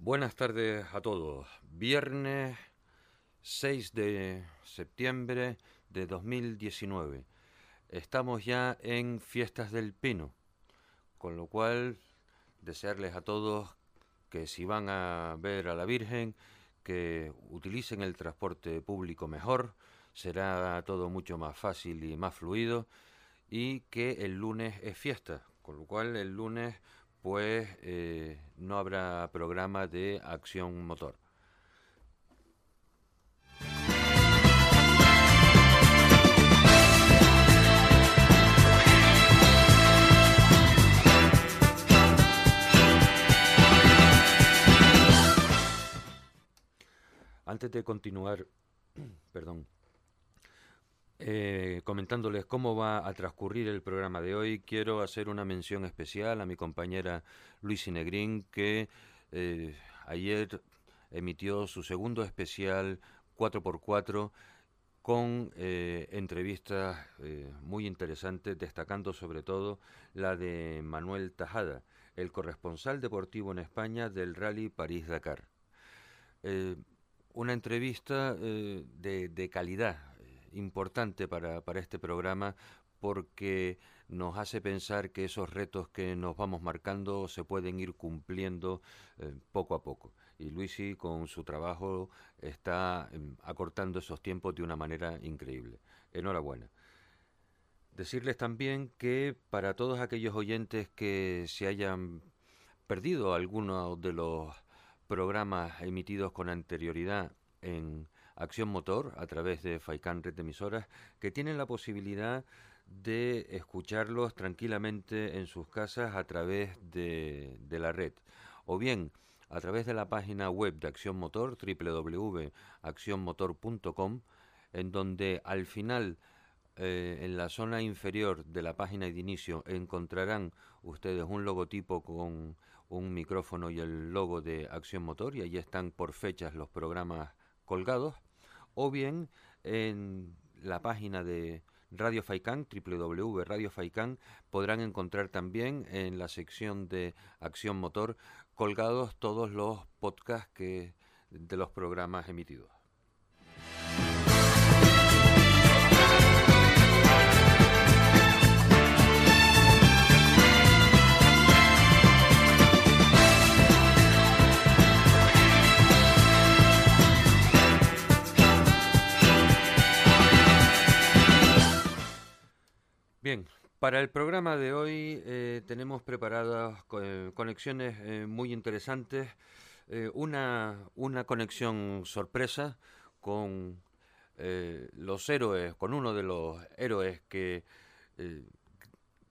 Buenas tardes a todos. Viernes 6 de septiembre de 2019. Estamos ya en Fiestas del Pino, con lo cual desearles a todos que si van a ver a la Virgen, que utilicen el transporte público mejor, será todo mucho más fácil y más fluido, y que el lunes es fiesta, con lo cual el lunes pues eh, no habrá programa de acción motor. Antes de continuar, perdón, eh, comentándoles cómo va a transcurrir el programa de hoy, quiero hacer una mención especial a mi compañera Luis Negrín, que eh, ayer emitió su segundo especial 4x4 con eh, entrevistas muy interesantes, destacando sobre todo la de Manuel Tajada, el corresponsal deportivo en España del Rally París-Dakar. una entrevista de calidad, importante para, para este programa porque nos hace pensar que esos retos que nos vamos marcando se pueden ir cumpliendo eh, poco a poco. Y Luisi con su trabajo está em, acortando esos tiempos de una manera increíble. Enhorabuena. Decirles también que para todos aquellos oyentes que se hayan perdido alguno de los programas emitidos con anterioridad en Acción Motor a través de Faikan Red Emisoras, que tienen la posibilidad de escucharlos tranquilamente en sus casas a través de, la red. O bien a través de la página web de Acción Motor, www.accionmotor.com, en donde al final, eh, en la zona inferior de la página de inicio, encontrarán ustedes un logotipo con un micrófono y el logo de Acción Motor, y allí están por fechas los programas colgados o bien en la página de Radio Faikan, www.radiofaikan, podrán encontrar también en la sección de Acción Motor colgados todos los podcasts que, de los programas emitidos. Bien, para el programa de hoy eh, tenemos preparadas conexiones eh, muy interesantes. Eh, una, una conexión sorpresa con los héroes, con uno de los héroes que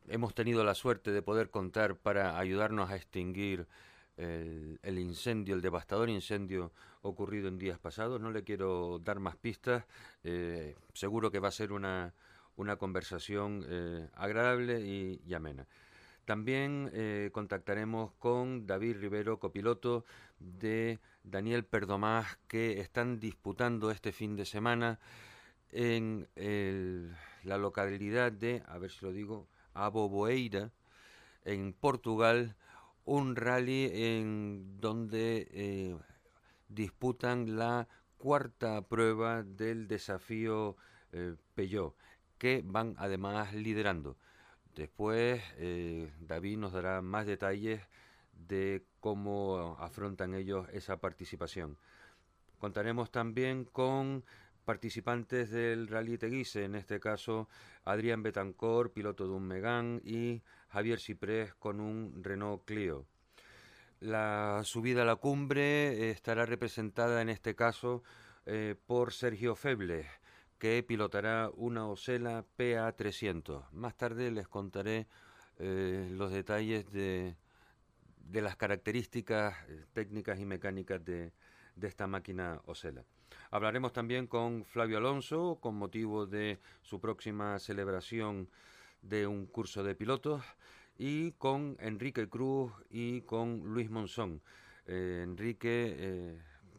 hemos tenido la suerte de poder contar para ayudarnos a extinguir el, el, incendio, el devastador incendio ocurrido en días pasados. No le quiero dar más pistas. seguro que va a ser una, una conversación eh, agradable y, amena. También eh, contactaremos con David Rivero, copiloto de Daniel Perdomás, que están disputando este fin de semana en la localidad de, a ver si lo digo, Aboboeira, en Portugal, un rally en donde eh, disputan la cuarta prueba del desafío Peugeot que van además liderando. Después eh, David nos dará más detalles de cómo afrontan ellos esa participación. Contaremos también con participantes del Rally Teguise, en este caso Adrián Betancor, piloto de un Megán, y Javier Ciprés con un Renault Clio. La subida a la cumbre estará representada en este caso eh, por Sergio Febles, que pilotará una Osela PA300. Más tarde les contaré eh, los detalles de, de, las características eh, técnicas y mecánicas de, de esta máquina Osela. Hablaremos también con Flavio Alonso con motivo de su próxima celebración de un curso de pilotos y con Enrique Cruz y con Luis Monzón. Eh, Enrique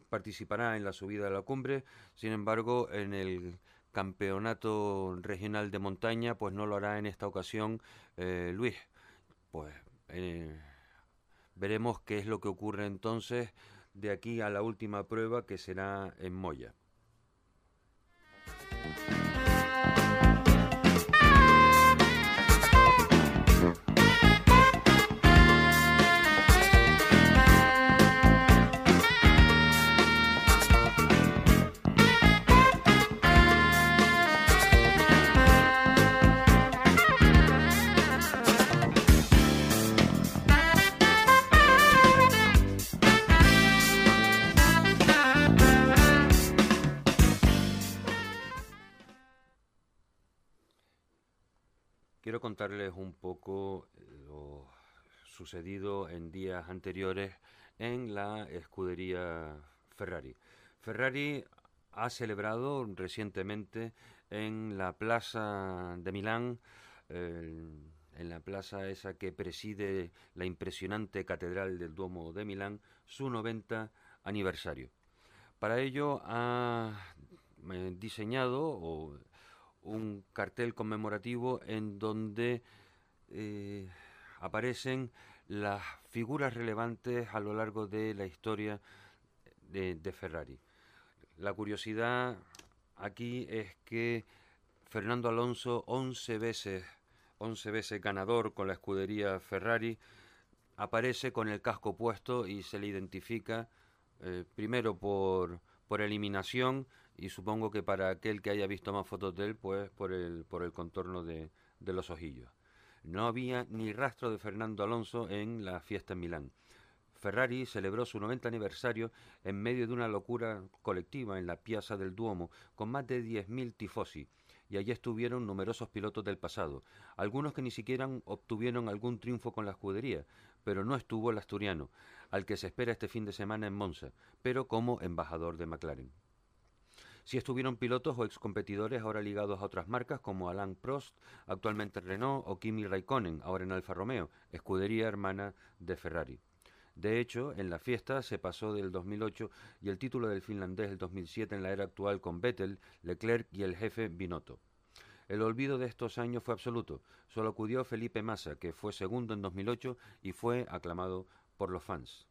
participará en la subida de la cumbre, sin embargo, en el campeonato regional de montaña, pues no lo hará en esta ocasión eh, Luis. Pues eh, veremos qué es lo que ocurre entonces de aquí a la última prueba que será en Moya. Quiero contarles un poco lo sucedido en días anteriores en la escudería Ferrari. Ferrari ha celebrado recientemente en la plaza de Milán, en la plaza esa que preside la impresionante catedral del Duomo de Milán, su 90 aniversario. Para ello ha eh, diseñado o un cartel conmemorativo en donde eh, aparecen las figuras relevantes a lo largo de la historia de, Ferrari. La curiosidad aquí es que Fernando Alonso, 11 veces, 11 veces ganador con la escudería Ferrari, aparece con el casco puesto y se le identifica eh, primero por, por eliminación y supongo que para aquel que haya visto más fotos de él, pues por el, por el contorno de, de los ojillos. No había ni rastro de Fernando Alonso en la fiesta en Milán. Ferrari celebró su 90 aniversario en medio de una locura colectiva en la Piazza del Duomo, con más de 10.000 tifosi, y allí estuvieron numerosos pilotos del pasado, algunos que ni siquiera obtuvieron algún triunfo con la escudería, pero no estuvo el asturiano, al que se espera este fin de semana en Monza, pero como embajador de McLaren. Si estuvieron pilotos o excompetidores ahora ligados a otras marcas como Alain Prost, actualmente Renault, o Kimi Raikkonen, ahora en Alfa Romeo, escudería hermana de Ferrari. De hecho, en la fiesta se pasó del 2008 y el título del finlandés del 2007 en la era actual con Vettel, Leclerc y el jefe Binotto. El olvido de estos años fue absoluto. Solo acudió Felipe Massa, que fue segundo en 2008 y fue aclamado por los fans.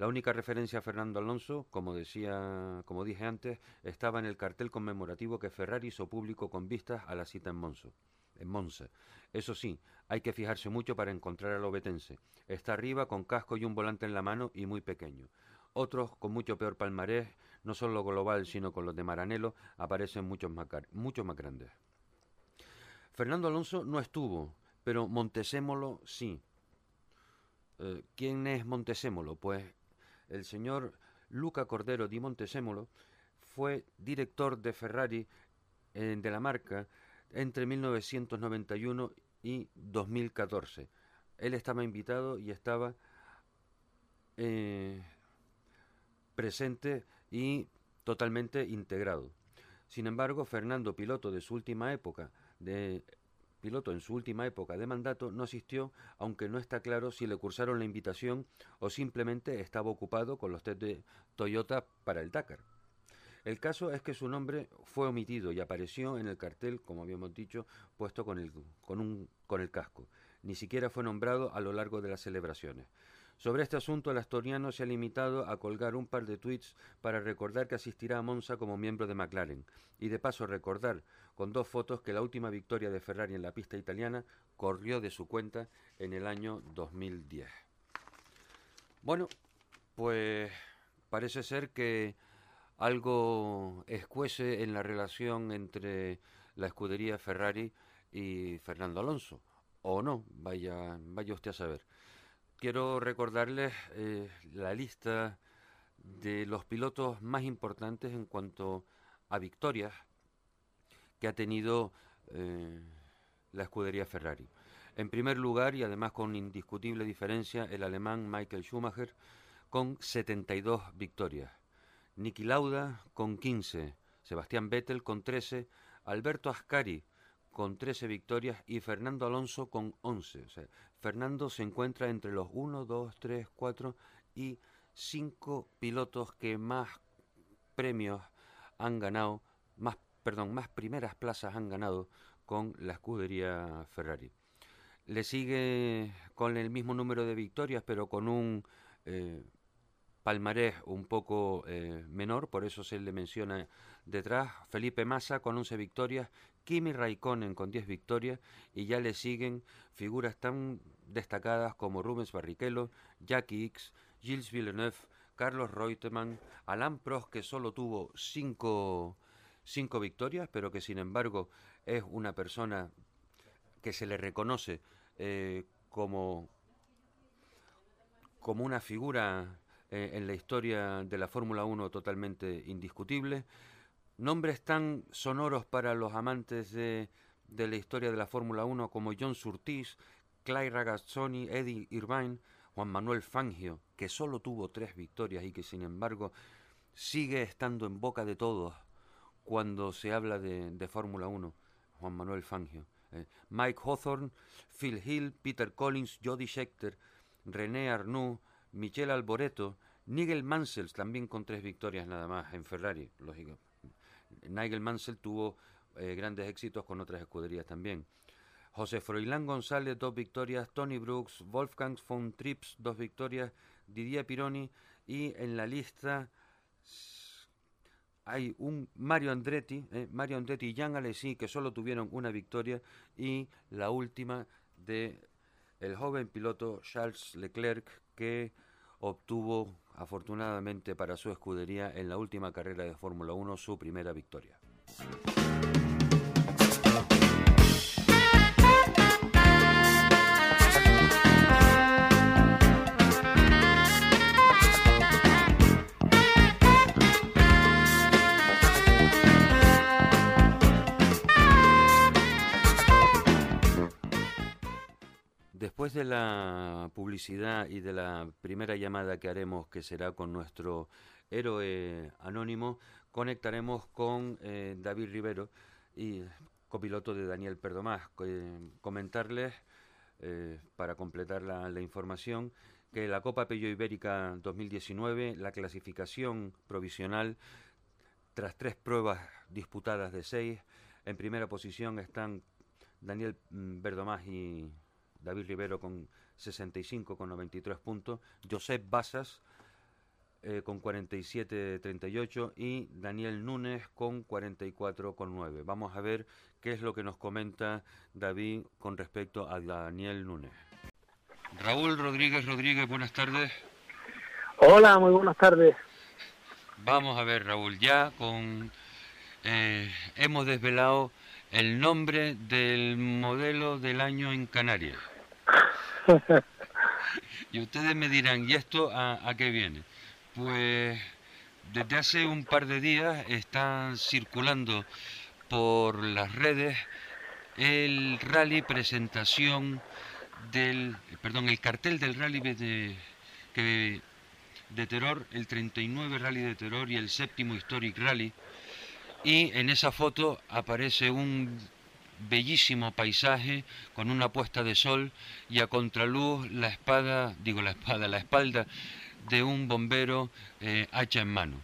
La única referencia a Fernando Alonso, como decía, como dije antes, estaba en el cartel conmemorativo que Ferrari hizo público con vistas a la cita en Monza. En Monza. Eso sí, hay que fijarse mucho para encontrar al obetense. Está arriba con casco y un volante en la mano y muy pequeño. Otros con mucho peor palmarés, no solo global, sino con los de Maranello, aparecen muchos más, mucho más grandes. Fernando Alonso no estuvo, pero Montesémolo sí. Eh, ¿Quién es Montesémolo? Pues el señor Luca Cordero di Montesémolo fue director de Ferrari de la marca entre 1991 y 2014. Él estaba invitado y estaba eh, presente y totalmente integrado. Sin embargo, Fernando, piloto de su última época de piloto en su última época de mandato, no asistió, aunque no está claro si le cursaron la invitación o simplemente estaba ocupado con los test de Toyota para el Dakar. El caso es que su nombre fue omitido y apareció en el cartel, como habíamos dicho, puesto con el, con un, con el casco. Ni siquiera fue nombrado a lo largo de las celebraciones. Sobre este asunto, el asturiano se ha limitado a colgar un par de tweets para recordar que asistirá a Monza como miembro de McLaren y de paso recordar con dos fotos que la última victoria de Ferrari en la pista italiana corrió de su cuenta en el año 2010. Bueno, pues parece ser que algo escuece en la relación entre la escudería Ferrari y Fernando Alonso. O no, vaya, vaya usted a saber. Quiero recordarles eh, la lista de los pilotos más importantes en cuanto a victorias que ha tenido eh, la escudería Ferrari. En primer lugar, y además con indiscutible diferencia, el alemán Michael Schumacher con 72 victorias. Niki Lauda con 15, Sebastián Vettel con 13, Alberto Ascari con 13 victorias y Fernando Alonso con 11. Fernando se encuentra entre los 1, 2, 3, 4 y 5 pilotos que más premios han ganado, más, perdón, más primeras plazas han ganado con la escudería Ferrari. Le sigue con el mismo número de victorias, pero con un eh, palmarés un poco eh, menor, por eso se le menciona detrás. Felipe Massa con 11 victorias, Kimi Raikkonen con 10 victorias y ya le siguen figuras tan destacadas como Rubens Barrichello, Jackie X, Gilles Villeneuve, Carlos Reutemann, Alain Prost que solo tuvo 5 victorias, pero que sin embargo es una persona que se le reconoce eh, como, como una figura eh, en la historia de la Fórmula 1 totalmente indiscutible. Nombres tan sonoros para los amantes de, de la historia de la Fórmula 1 como John Surtees, Clay Ragazzoni, Eddie Irvine, Juan Manuel Fangio, que solo tuvo tres victorias y que sin embargo sigue estando en boca de todos cuando se habla de, de Fórmula 1, Juan Manuel Fangio. Eh, Mike Hawthorne, Phil Hill, Peter Collins, Jody Scheckter, René Arnoux, Michel Alboreto, Nigel Mansell, también con tres victorias nada más en Ferrari, lógico. Nigel Mansell tuvo eh, grandes éxitos con otras escuderías también. José Froilán González, dos victorias. Tony Brooks, Wolfgang von Trips, dos victorias. Didier Pironi. Y en la lista hay un Mario Andretti, eh, Mario Andretti y Jean Alesi, que solo tuvieron una victoria. Y la última de el joven piloto Charles Leclerc, que obtuvo afortunadamente para su escudería en la última carrera de Fórmula 1 su primera victoria. Después de la publicidad y de la primera llamada que haremos, que será con nuestro héroe anónimo, conectaremos con eh, David Rivero y copiloto de Daniel Perdomás. comentarles, eh, para completar la, información, que la Copa Pello Ibérica 2019, la clasificación provisional, tras tres pruebas disputadas de seis, en primera posición están Daniel mm, y David Rivero con 65 con 93 puntos, Josep Basas eh, con 47-38 y Daniel Núñez con 44 con 9. Vamos a ver qué es lo que nos comenta David con respecto a Daniel Núñez. Raúl Rodríguez Rodríguez, buenas tardes. Hola, muy buenas tardes. Vamos a ver, Raúl, ya con eh, hemos desvelado el nombre del modelo del año en Canarias. y ustedes me dirán, ¿y esto a, qué viene? Pues desde hace un par de días están circulando por las redes el rally presentación del, perdón, el cartel del rally de, que, de terror, el 39 rally de terror y el séptimo historic rally. Y en esa foto aparece un bellísimo paisaje con una puesta de sol y a contraluz la espada, digo la espada, la espalda de un bombero eh, hacha en mano.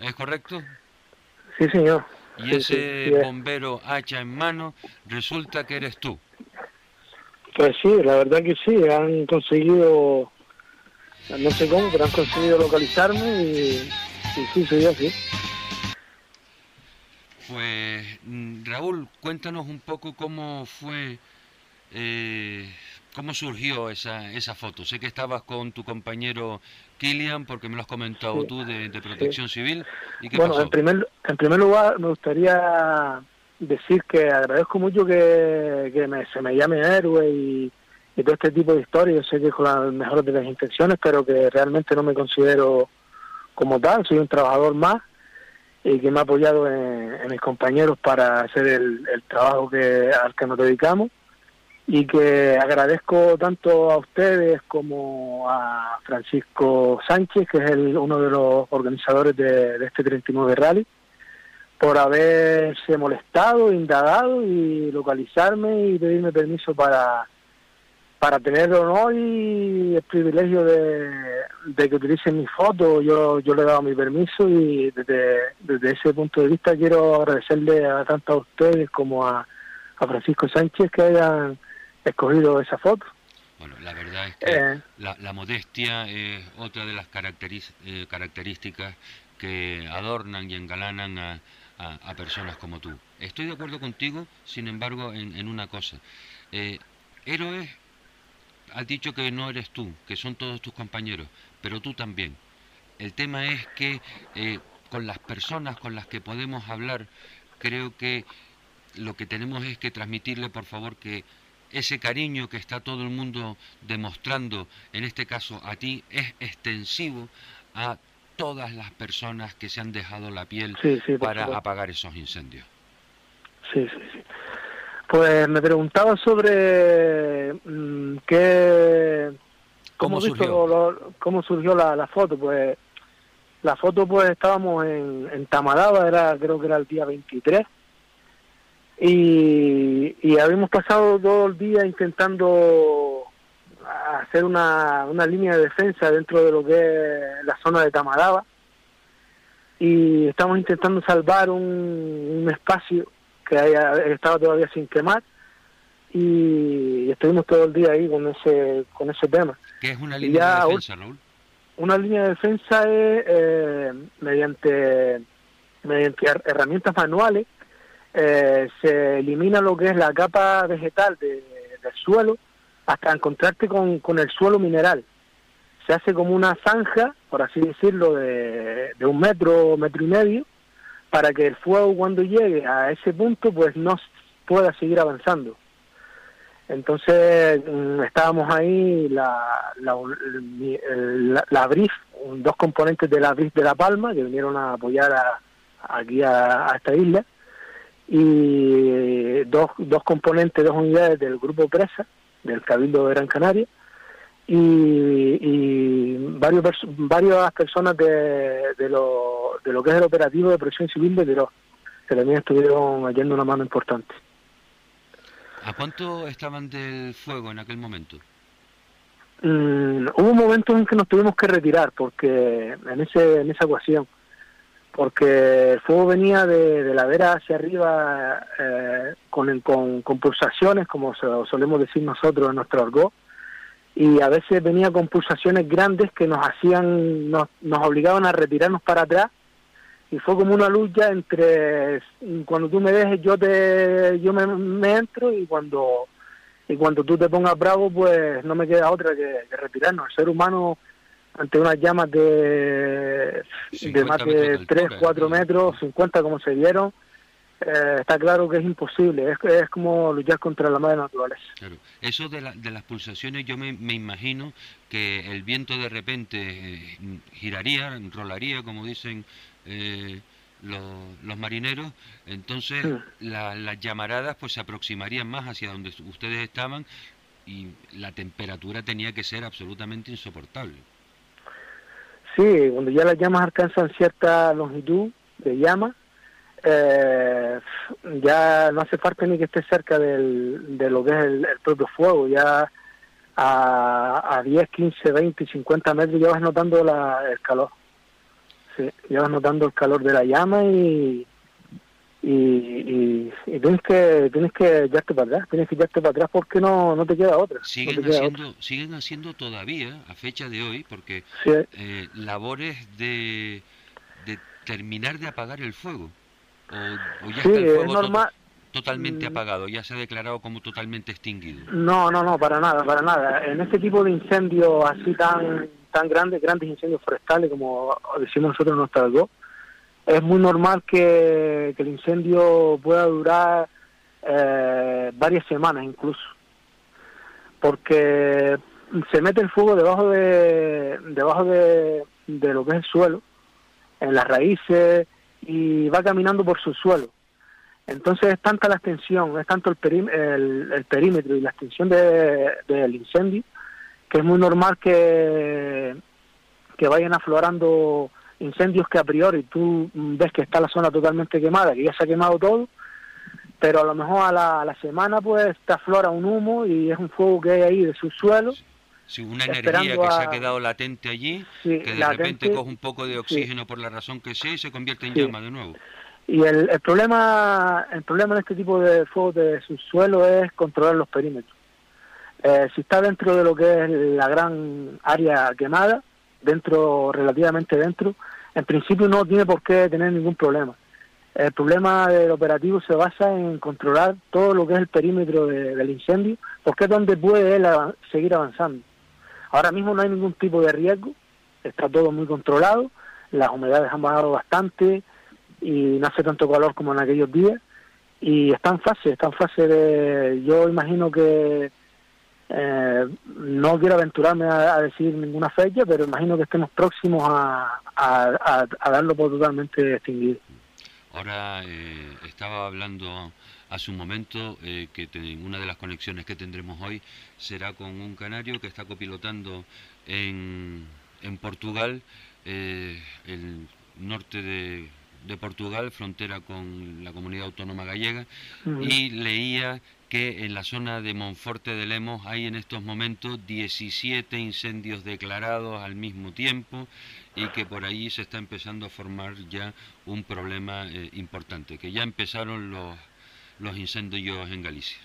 ¿Es correcto? Sí, señor. Y ese bombero hacha en mano resulta que eres tú. Pues sí, la verdad que sí, han conseguido, no sé cómo, pero han conseguido localizarme y, y sí, soy así. Pues mm, Raúl, cuéntanos un poco cómo fue, eh, cómo surgió esa, esa foto. Sé que estabas con tu compañero Kilian, porque me lo has comentado tú de, Protección Civil. bueno, En, primer, en primer lugar me gustaría decir que agradezco mucho que, se me llame héroe y, y, todo este tipo de historias. Yo sé que con las mejores de las intenciones, pero que realmente no me considero como tal. Soy un trabajador más y que me ha apoyado en, mis compañeros para hacer el, trabajo que al que nos dedicamos. Y que agradezco tanto a ustedes como a Francisco Sánchez, que es el, uno de los organizadores de, de este 39 Rally, por haberse molestado, indagado y localizarme y pedirme permiso para para tener el honor y el privilegio de, que utilicen mi foto, yo, yo le he dado mi permiso y desde, desde ese punto de vista quiero agradecerle a tanto a ustedes como a, Francisco Sánchez que hayan escogido esa foto. Bueno, la verdad es que eh. la, modestia es otra de las eh, características que adornan y engalanan a, a, personas como tú. Estoy de acuerdo contigo, sin embargo, en, una cosa. Eh, héroes, has dicho que no eres tú, que son todos tus compañeros, pero tú también. El tema es que eh, con las personas con las que podemos hablar, creo que lo que tenemos es que transmitirle, por favor, que ese cariño que está todo el mundo demostrando, en este caso a ti, es extensivo a todas las personas que se han dejado la piel para apagar esos incendios. Sí, sí, sí. Pues me preguntaba sobre mm, qué... ¿Cómo, surgió? ¿Cómo surgió la, foto? Pues la foto pues estábamos en, en Tamadaba, era, creo que era el día 23, y, y habíamos pasado todo el día intentando hacer una, una línea de defensa dentro de lo que es la zona de Tamaraba y estamos intentando salvar un, espacio que haya, estaba todavía sin quemar y estuvimos todo el día ahí con ese con ese tema. ¿Qué es una línea de defensa, Raúl? Una línea de defensa es eh, mediante mediante herramientas manuales eh, se elimina lo que es la capa vegetal del suelo hasta encontrarte con, con el suelo mineral. Se hace como una zanja, por así decirlo, de, de un metro, metro y medio, para que el fuego cuando llegue a ese punto pues no pueda seguir avanzando. Entonces mm, estábamos ahí, la, la, la, BRIF, dos componentes de la BRIF de La Palma, que vinieron a apoyar aquí a, esta isla, y dos, dos componentes, dos unidades del grupo Presa, del Cabildo de Gran Canaria, y, varios varias personas de, de, lo, de lo que es el operativo de protección civil de Quirós, que también estuvieron yendo una mano importante. ¿A cuánto estaban del fuego en aquel momento? Mm, hubo momentos en que nos tuvimos que retirar porque en ese en esa ocasión porque el fuego venía de, de ladera hacia arriba eh, con, con, pulsaciones, como solemos decir nosotros en nuestro argot, y a veces venía con pulsaciones grandes que nos hacían, nos, nos obligaban a retirarnos para atrás, y fue como una lucha entre cuando tú me dejes yo te yo me, me entro y cuando y cuando tú te pongas bravo pues no me queda otra que, que retirarnos el ser humano ante unas llamas de, de más de 3, 4 metros, 50 como se dieron, eh, está claro que es imposible, es, es como luchar contra la madre naturaleza. Claro. Eso de, de las pulsaciones, yo me, me, imagino que el viento de repente eh, giraría, rolaría, como dicen eh, los, los, marineros, entonces las llamaradas pues se aproximarían más hacia donde ustedes estaban y la temperatura tenía que ser absolutamente insoportable. Sí, cuando ya las llamas alcanzan cierta longitud de llama, eh, ya no hace falta ni que esté cerca del, de lo que es el, propio fuego, ya a, a 10, 15, 20, 50 metros ya vas notando la, el calor. Sí, ya vas notando el calor de la llama y, y, y, tienes que tienes que echarte para atrás, tienes que echarte para atrás porque no, no te queda otra. Siguen, haciendo, siguen haciendo todavía, a fecha de hoy, porque eh, labores de, de terminar de apagar el fuego. O, ya está el fuego totalmente mm. apagado, ya se ha declarado como totalmente extinguido. No, no, no, para nada, para nada. En este tipo de incendios así tan tan grandes, grandes incendios forestales, como decimos nosotros en nuestro algo, es muy normal que, el incendio pueda durar eh, varias semanas incluso, porque se mete el fuego debajo de debajo de, lo que es el suelo, en las raíces y va caminando por su suelo. Entonces es tanta la extensión, es tanto el, el, perímetro y la extensión del incendio que es muy normal que, que vayan aflorando incendios que a priori tú ves que está la zona totalmente quemada, que ya se ha quemado todo, pero a lo mejor a la, semana pues te aflora un humo y es un fuego que hay ahí de su suelo. Sí, una energía que se ha quedado latente allí, que de repente coge un poco de oxígeno por la razón que sea y se convierte en llama de nuevo. Y el, el, problema el problema en este tipo de fuego de subsuelo es controlar los perímetros. Eh, si está dentro de lo que es la gran área quemada, dentro, relativamente dentro, en principio no tiene por qué tener ningún problema. El problema del operativo se basa en controlar todo lo que es el perímetro del incendio, porque es donde puede él seguir avanzando. Ahora mismo no hay ningún tipo de riesgo, está todo muy controlado, las humedades han bajado bastante y no hace tanto calor como en aquellos días y está en fase, está en fase de, yo imagino que eh, no quiero aventurarme a, decir ninguna fecha, pero imagino que estemos próximos a, a, darlo por totalmente extinguido. Ahora eh, estaba hablando hace un momento eh, que una de las conexiones que tendremos hoy será con un canario que está copilotando en, en Portugal, el norte de de Portugal, frontera con la comunidad autónoma gallega, y leía que en la zona de Monforte de Lemos hay en estos momentos 17 incendios declarados al mismo tiempo y que por ahí se está empezando a formar ya un problema eh, importante, que ya empezaron los, los incendios en Galicia.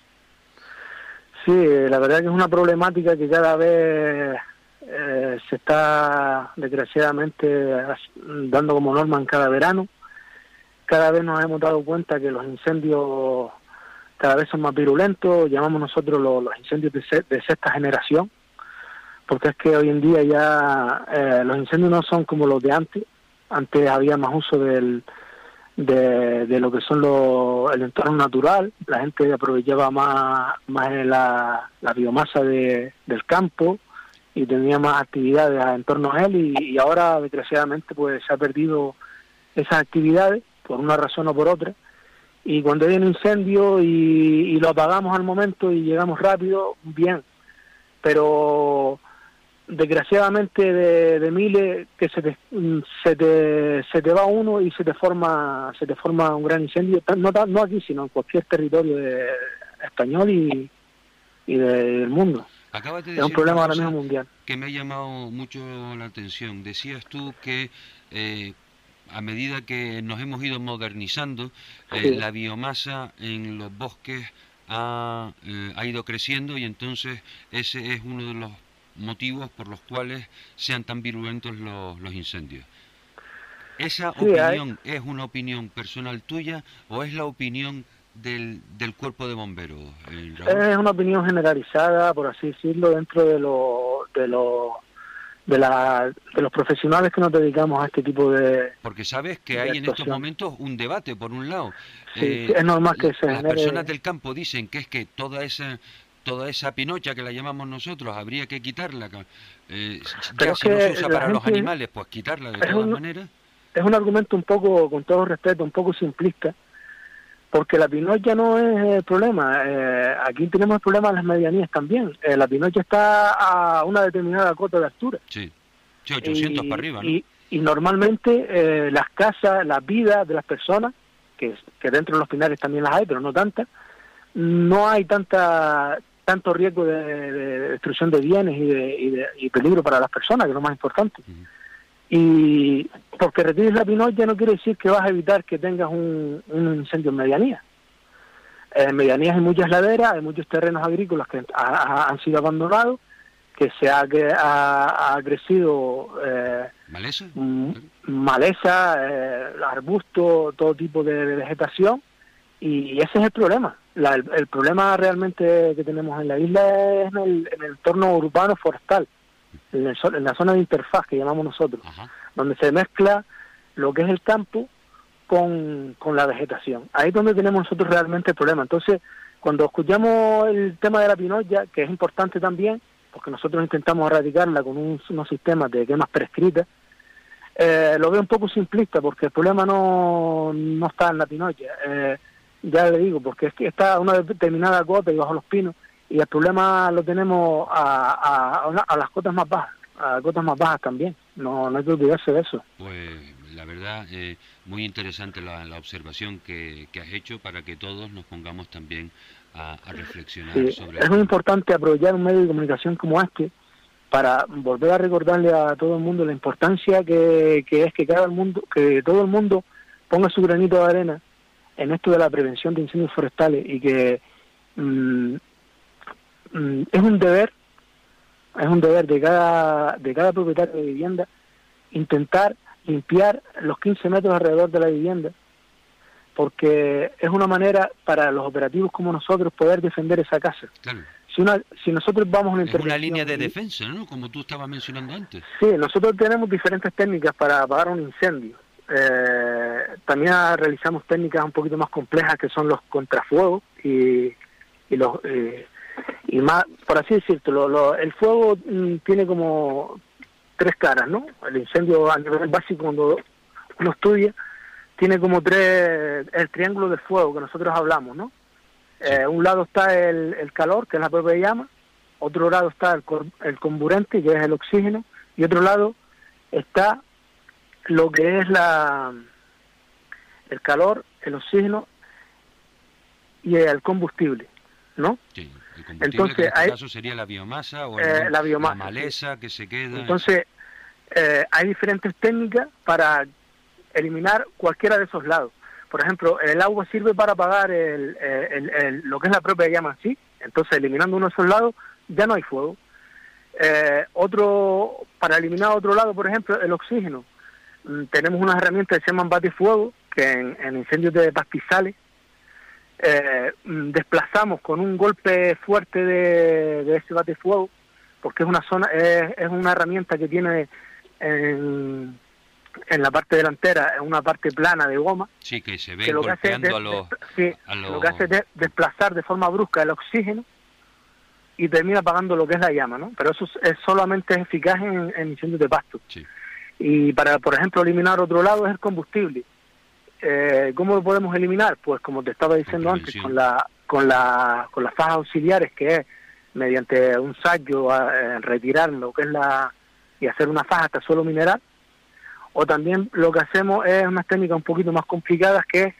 Sí, la verdad que es una problemática que cada vez eh, se está desgraciadamente dando como norma en cada verano cada vez nos hemos dado cuenta que los incendios cada vez son más virulentos, llamamos nosotros los, incendios de, sexta generación, porque es que hoy en día ya eh, los incendios no son como los de antes, antes había más uso del, de, lo que son los, el entorno natural, la gente aprovechaba más, más la, biomasa de, del campo y tenía más actividades en torno a él y, y ahora desgraciadamente pues se ha perdido esas actividades por una razón o por otra, y cuando hay un incendio y, lo apagamos al momento y llegamos rápido, bien, pero desgraciadamente de, miles que se te, se te, se te va uno y se te forma se te forma un gran incendio no, no aquí sino en cualquier territorio de, español y, y del mundo. Es un problema ahora mismo mundial. que me ha llamado mucho la atención. Decías tú que eh, a medida que nos hemos ido modernizando, eh, la biomasa en los bosques ha, eh, ha, ido creciendo y entonces ese es uno de los motivos por los cuales sean tan virulentos los, los incendios. ¿Esa opinión es una opinión personal tuya o es la opinión del, del cuerpo de bomberos? Eh, es una opinión generalizada, por así decirlo, dentro de lo, de lo de, la, de los profesionales que nos dedicamos a este tipo de... Porque sabes que hay en estos momentos un debate, por un lado. Eh, es normal que se Las personas del campo dicen que es que toda esa toda esa pinocha que la llamamos nosotros habría que quitarla. Eh, ya si no se usa para los animales, pues quitarla de todas maneras. Es un argumento un poco, con todo respeto, un poco simplista, porque la pinocha no es el problema. Eh, aquí tenemos el problema de las medianías también. Eh, la pinocha está a una determinada cota de altura. Sí, 800 para arriba, ¿no? Y, normalmente eh, las casas, las vidas de las personas, que, que dentro de los pinares también las hay, pero no tantas, no hay tanta tanto riesgo de, destrucción de bienes y, de, y, peligro para las personas, que es lo más importante. Y porque retires la pinocha no quiere decir que vas a evitar que tengas un, incendio en medianía. En medianías hay muchas laderas, hay muchos terrenos agrícolas que han sido abandonados, que se ha, ha, crecido eh, maleza, maleza eh, arbusto, todo tipo de, vegetación, y ese es el problema. el, problema realmente que tenemos en la isla es en el, en el entorno urbano forestal en, la zona de interfaz que llamamos nosotros, donde se mezcla lo que es el campo con, la vegetación. Ahí es donde tenemos nosotros realmente el problema. Entonces, cuando escuchamos el tema de la pinoya, que es importante también, porque nosotros intentamos erradicarla con unos sistemas de quemas prescritas, eh, lo veo un poco simplista, porque el problema no, no está en la pinoya. Eh, ya le digo, porque es que está a una determinada cuota y bajo los pinos, y el problema lo tenemos a, a, las cotas más bajas, a cotas más bajas también, no, no hay que olvidarse de eso. Pues la verdad, eh, muy interesante la, la observación que, que, has hecho para que todos nos pongamos también a, reflexionar sobre Es muy importante aprovechar un medio de comunicación como este para volver a recordarle a todo el mundo la importancia que, que es que cada el mundo, que todo el mundo ponga su granito de arena en esto de la prevención de incendios forestales y que mm, mm, es un deber, es un deber de cada, de cada propietario de vivienda intentar limpiar los 15 metros alrededor de la vivienda, porque es una manera para los operativos como nosotros poder defender esa casa. Si, una, si nosotros vamos a una Es una línea de defensa, ¿no? Como tú estabas mencionando antes. Sí, nosotros tenemos diferentes técnicas para apagar un incendio. Eh, también realizamos técnicas un poquito más complejas que son los contrafuegos y, y los eh, y más, por así decirlo, el fuego mm, tiene como tres caras, ¿no? El incendio a nivel básico cuando uno estudia tiene como tres, el triángulo de fuego que nosotros hablamos, ¿no? Eh, un lado está el, el, calor, que es la propia llama, otro lado está el, el comburente, que es el oxígeno, y otro lado está lo que es la el calor, el oxígeno y el combustible, ¿no? Sí, el combustible Entonces, en este caso sería la biomasa o eh, la, biomasa, la maleza que se queda. Entonces, eh, hay diferentes técnicas para eliminar cualquiera de esos lados. Por ejemplo, el agua sirve para apagar el, el, lo que es la propia llama sí, entonces eliminando uno de esos lados ya no hay fuego. Eh, otro, para eliminar otro lado, por ejemplo, el oxígeno. Mm, tenemos unas herramientas que se llaman batifuego, que en, incendios de pastizales eh, mm, desplazamos con un golpe fuerte de, de ese batifuego, porque es una zona, es, es una herramienta que tiene en, en la parte delantera es una parte plana de goma. Sí, que se ve golpeando a, los, Lo que hace es desplazar de forma brusca el oxígeno y termina apagando lo que es la llama, ¿no? Pero eso es, solamente eficaz en, en, incendios de pasto. Y para, por ejemplo, eliminar otro lado es el combustible. Eh, ¿Cómo lo podemos eliminar? Pues como te estaba diciendo antes, con la con la con las fajas auxiliares, que es mediante un sallo eh, retirar lo que es la y hacer una faja hasta suelo mineral, o también lo que hacemos es unas técnicas un poquito más complicadas que es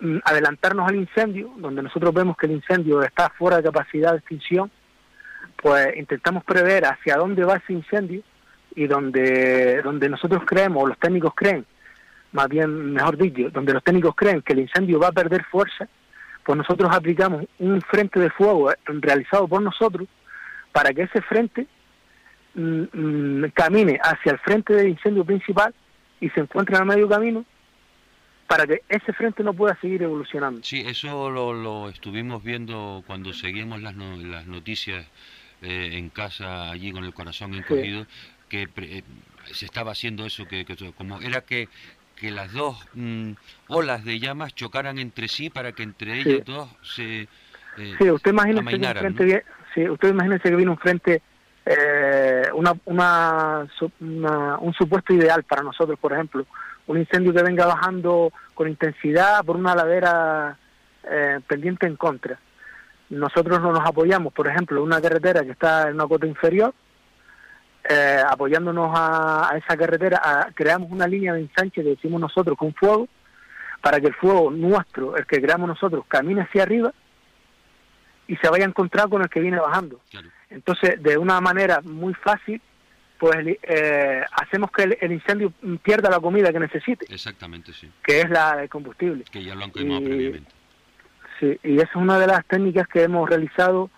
mm, adelantarnos al incendio, donde nosotros vemos que el incendio está fuera de capacidad de extinción, pues intentamos prever hacia dónde va ese incendio y donde, donde nosotros creemos, o los técnicos creen, más bien, mejor dicho, donde los técnicos creen que el incendio va a perder fuerza, pues nosotros aplicamos un frente de fuego realizado por nosotros para que ese frente Mm, mm, camine hacia el frente del incendio principal y se encuentre a medio camino para que ese frente no pueda seguir evolucionando. Sí, eso lo, estuvimos viendo cuando seguimos las, las noticias eh, en casa allí con el corazón encogido, que eh, se estaba haciendo eso, que, como era que, que las dos mm, olas de llamas chocaran entre sí para que entre ellas dos se eh, sí, usted imagínese que frente, sí, usted imagínese que viene un frente eh, una, una, un supuesto ideal para nosotros, por ejemplo, un incendio que venga bajando con intensidad por una ladera eh, pendiente en contra. Nosotros no nos apoyamos, por ejemplo, una carretera que está en una cota inferior, eh, apoyándonos a, esa carretera, creamos una línea de ensanche que decimos nosotros con fuego, para que el fuego nuestro, el que creamos nosotros, camine hacia arriba y se vaya a encontrar con el que viene bajando. Entonces, de una manera muy fácil, pues eh, hacemos que el, incendio pierda la comida que necesite. Exactamente, sí. Que es la de combustible. Que ya lo han quemado previamente. Sí, y esa es una de las técnicas que hemos realizado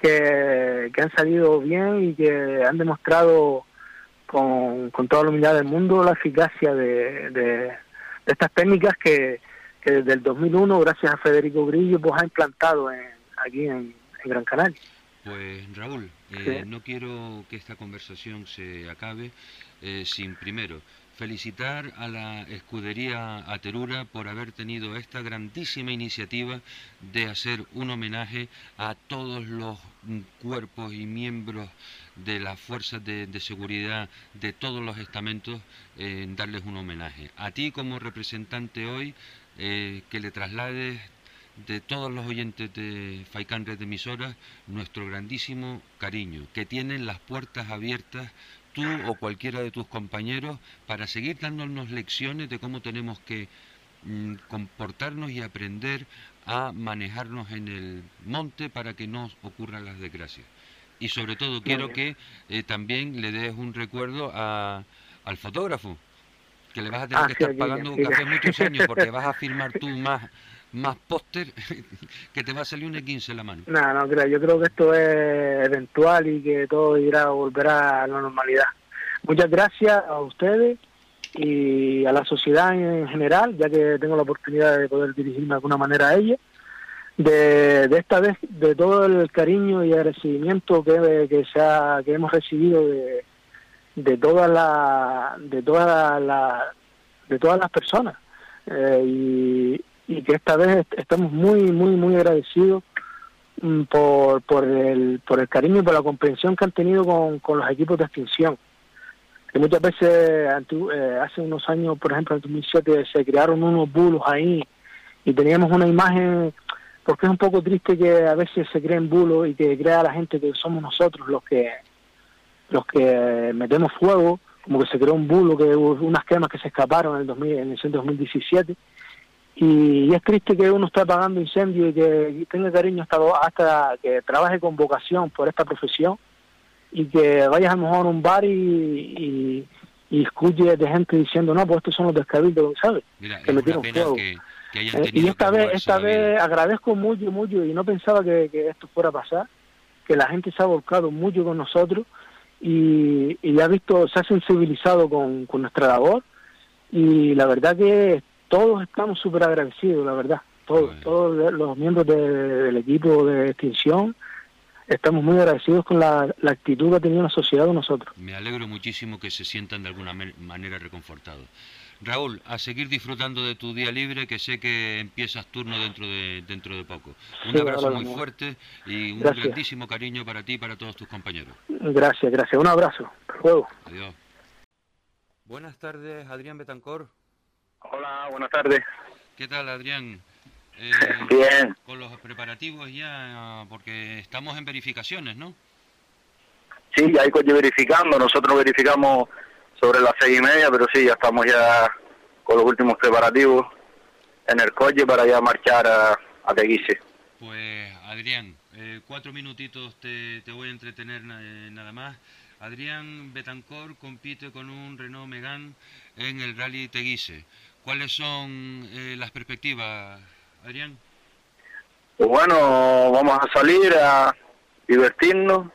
que, han salido bien y que han demostrado con, con toda la humildad del mundo la eficacia de, de, estas técnicas que, que, desde el 2001, gracias a Federico Grillo, pues ha implantado en, aquí en Gran Canaria. Pues Raúl, eh, no quiero que esta conversación se acabe eh, sin primero felicitar a la escudería Aterura por haber tenido esta grandísima iniciativa de hacer un homenaje a todos los cuerpos y miembros de las fuerzas de, seguridad de todos los estamentos, en darles un homenaje. A ti como representante hoy, eh, que le traslades de todos los oyentes de Faicán Red Emisoras nuestro grandísimo cariño, que tienen las puertas abiertas tú o cualquiera de tus compañeros para seguir dándonos lecciones de cómo tenemos que mm, comportarnos y aprender a manejarnos en el monte para que no ocurran las desgracias. Y sobre todo quiero que eh, también le des un recuerdo a, al fotógrafo, Que le vas a tener que estar pagando un café muchos años porque vas a firmar tú más más póster que te va a salir un E15 en la mano. No, no creo, yo creo que esto es eventual y que todo irá volverá a la normalidad. Muchas gracias a ustedes y a la sociedad en general, ya que tengo la oportunidad de poder dirigirme de alguna manera a ella, de, de esta vez, de todo el cariño y agradecimiento que, que, se ha, que hemos recibido de, de todas la, de todas la, de todas las personas eh, y, y que esta vez estamos muy, muy, muy agradecidos mm, por, por, el, por el cariño y por la comprensión que han tenido con, con los equipos de extinción. Que muchas veces, eh, hace unos años, por ejemplo, en 2007, se crearon unos bulos ahí y teníamos una imagen, porque es un poco triste que a veces se creen bulos y que crea la gente que somos nosotros los que los que metemos fuego, como que se creó un bulo, que unas quemas que se escaparon en el, 2000, en el 2017 y, es triste que uno esté apagando incendios y que tenga cariño hasta, hasta que trabaje con vocación por esta profesión y que vayas a lo mejor a un bar y, y, escuches de gente diciendo, no, pues estos son los descabildos, ¿sabes? que metieron fuego. Eh, y esta vez, esta vez agradezco mucho, mucho y no pensaba que, esto fuera a pasar, que la gente se ha volcado mucho con nosotros y, y ha visto, se ha sensibilizado con, con nuestra labor y la verdad que todos estamos súper agradecidos, la verdad. Todos, todos los miembros del equipo de extinción estamos muy agradecidos con la, actitud que ha tenido la sociedad con nosotros. Me alegro muchísimo que se sientan de alguna manera reconfortados. Raúl, a seguir disfrutando de tu día libre, que sé que empiezas turno dentro de dentro de poco. Un abrazo muy fuerte y un grandísimo cariño para ti y para todos tus compañeros. Gracias, gracias. Un abrazo. Hasta Adiós. Buenas tardes, Adrián Betancor. Hola, buenas tardes. ¿Qué tal, Adrián? Eh, Bien. Con los preparativos ya, porque estamos en verificaciones, ¿no? Sí, ya hay coche verificando. Nosotros verificamos sobre las seis y media, pero sí, ya estamos ya con los últimos preparativos en el coche para ya marchar a, a Teguise. Pues, Adrián, eh, cuatro minutitos te, te voy a entretener eh, nada más. Adrián Betancor compite con un Renault Megane en el Rally Teguise. ¿Cuáles son eh, las perspectivas, Adrián? Pues bueno, vamos a salir a divertirnos,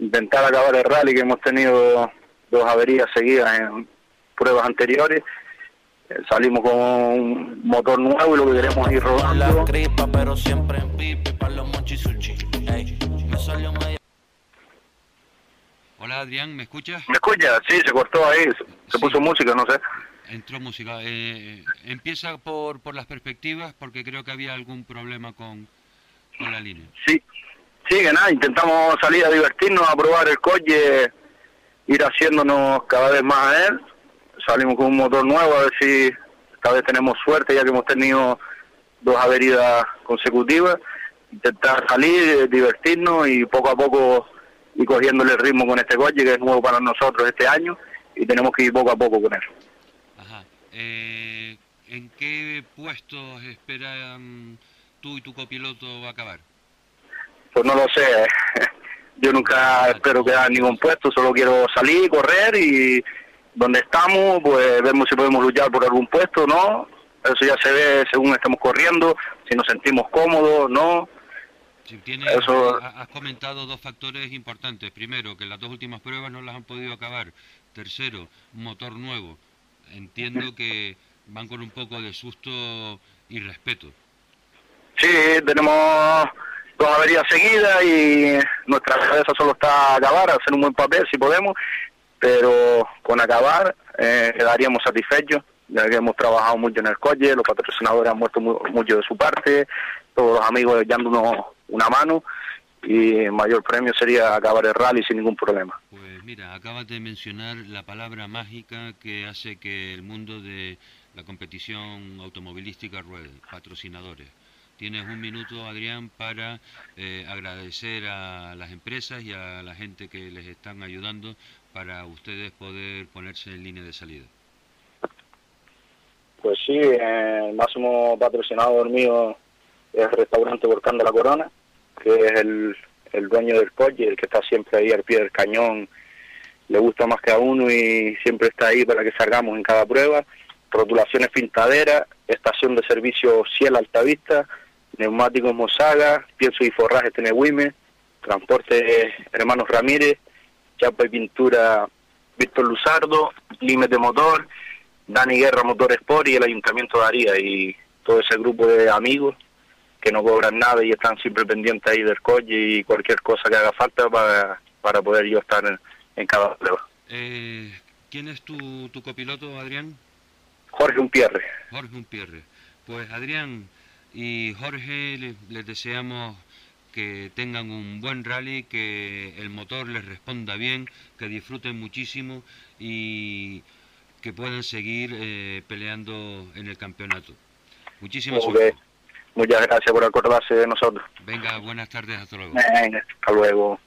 intentar acabar el rally que hemos tenido dos averías seguidas en pruebas anteriores. Eh, salimos con un motor nuevo y lo que queremos ir rodando. pero siempre en para los Hola Adrián, ¿me escuchas? ¿Me escuchas? Sí, se cortó ahí, se puso música, no sé entró música. Eh, empieza por, por las perspectivas, porque creo que había algún problema con, con la línea. Sí, sí, que nada, intentamos salir a divertirnos, a probar el coche, ir haciéndonos cada vez más a él. Salimos con un motor nuevo, a ver si esta vez tenemos suerte, ya que hemos tenido dos averidas consecutivas. Intentar salir, divertirnos y poco a poco ir cogiéndole el ritmo con este coche, que es nuevo para nosotros este año, y tenemos que ir poco a poco con él. Eh, ¿En qué puestos esperan tú y tu copiloto acabar? Pues no lo sé. Yo nunca espero quedar en ningún puesto, solo quiero salir, correr y donde estamos, pues vemos si podemos luchar por algún puesto, ¿no? Eso ya se ve según estamos corriendo, si nos sentimos cómodos, ¿no? Eso... Has comentado dos factores importantes. Primero, que las dos últimas pruebas no las han podido acabar. Tercero, motor nuevo entiendo que van con un poco de susto y respeto. Sí, tenemos dos averías seguidas y nuestra cabeza solo está a acabar, hacer un buen papel si podemos, pero con acabar eh, quedaríamos satisfechos, ya que hemos trabajado mucho en el coche, los patrocinadores han muerto mucho de su parte, todos los amigos dándonos una mano y el mayor premio sería acabar el rally sin ningún problema. Pues mira, acabas de mencionar la palabra mágica que hace que el mundo de la competición automovilística ruede, patrocinadores. Tienes un minuto, Adrián, para eh, agradecer a las empresas y a la gente que les están ayudando para ustedes poder ponerse en línea de salida. Pues sí, el máximo patrocinador mío es el restaurante Volcán de la Corona, que es el, el dueño del coche, el que está siempre ahí al pie del cañón le gusta más que a uno y siempre está ahí para que salgamos en cada prueba. Rotulaciones pintaderas, estación de servicio Ciel Altavista, neumáticos Mosaga, pienso y forraje Tenehuime, transporte Hermanos Ramírez, chapa y pintura Víctor Luzardo, de Motor, Dani Guerra Motor Sport y el Ayuntamiento de Aría y todo ese grupo de amigos que no cobran nada y están siempre pendientes ahí del coche y cualquier cosa que haga falta para, para poder yo estar en, en cada prueba. Eh, ¿Quién es tu, tu copiloto, Adrián? Jorge Umpierre. Jorge Umpierre. Pues Adrián y Jorge les, les deseamos que tengan un buen rally, que el motor les responda bien, que disfruten muchísimo y que puedan seguir eh, peleando en el campeonato. Muchísimas Ok. suerte. Muchas gracias por acordarse de nosotros. Venga, buenas tardes, hasta luego. Venga, hasta luego.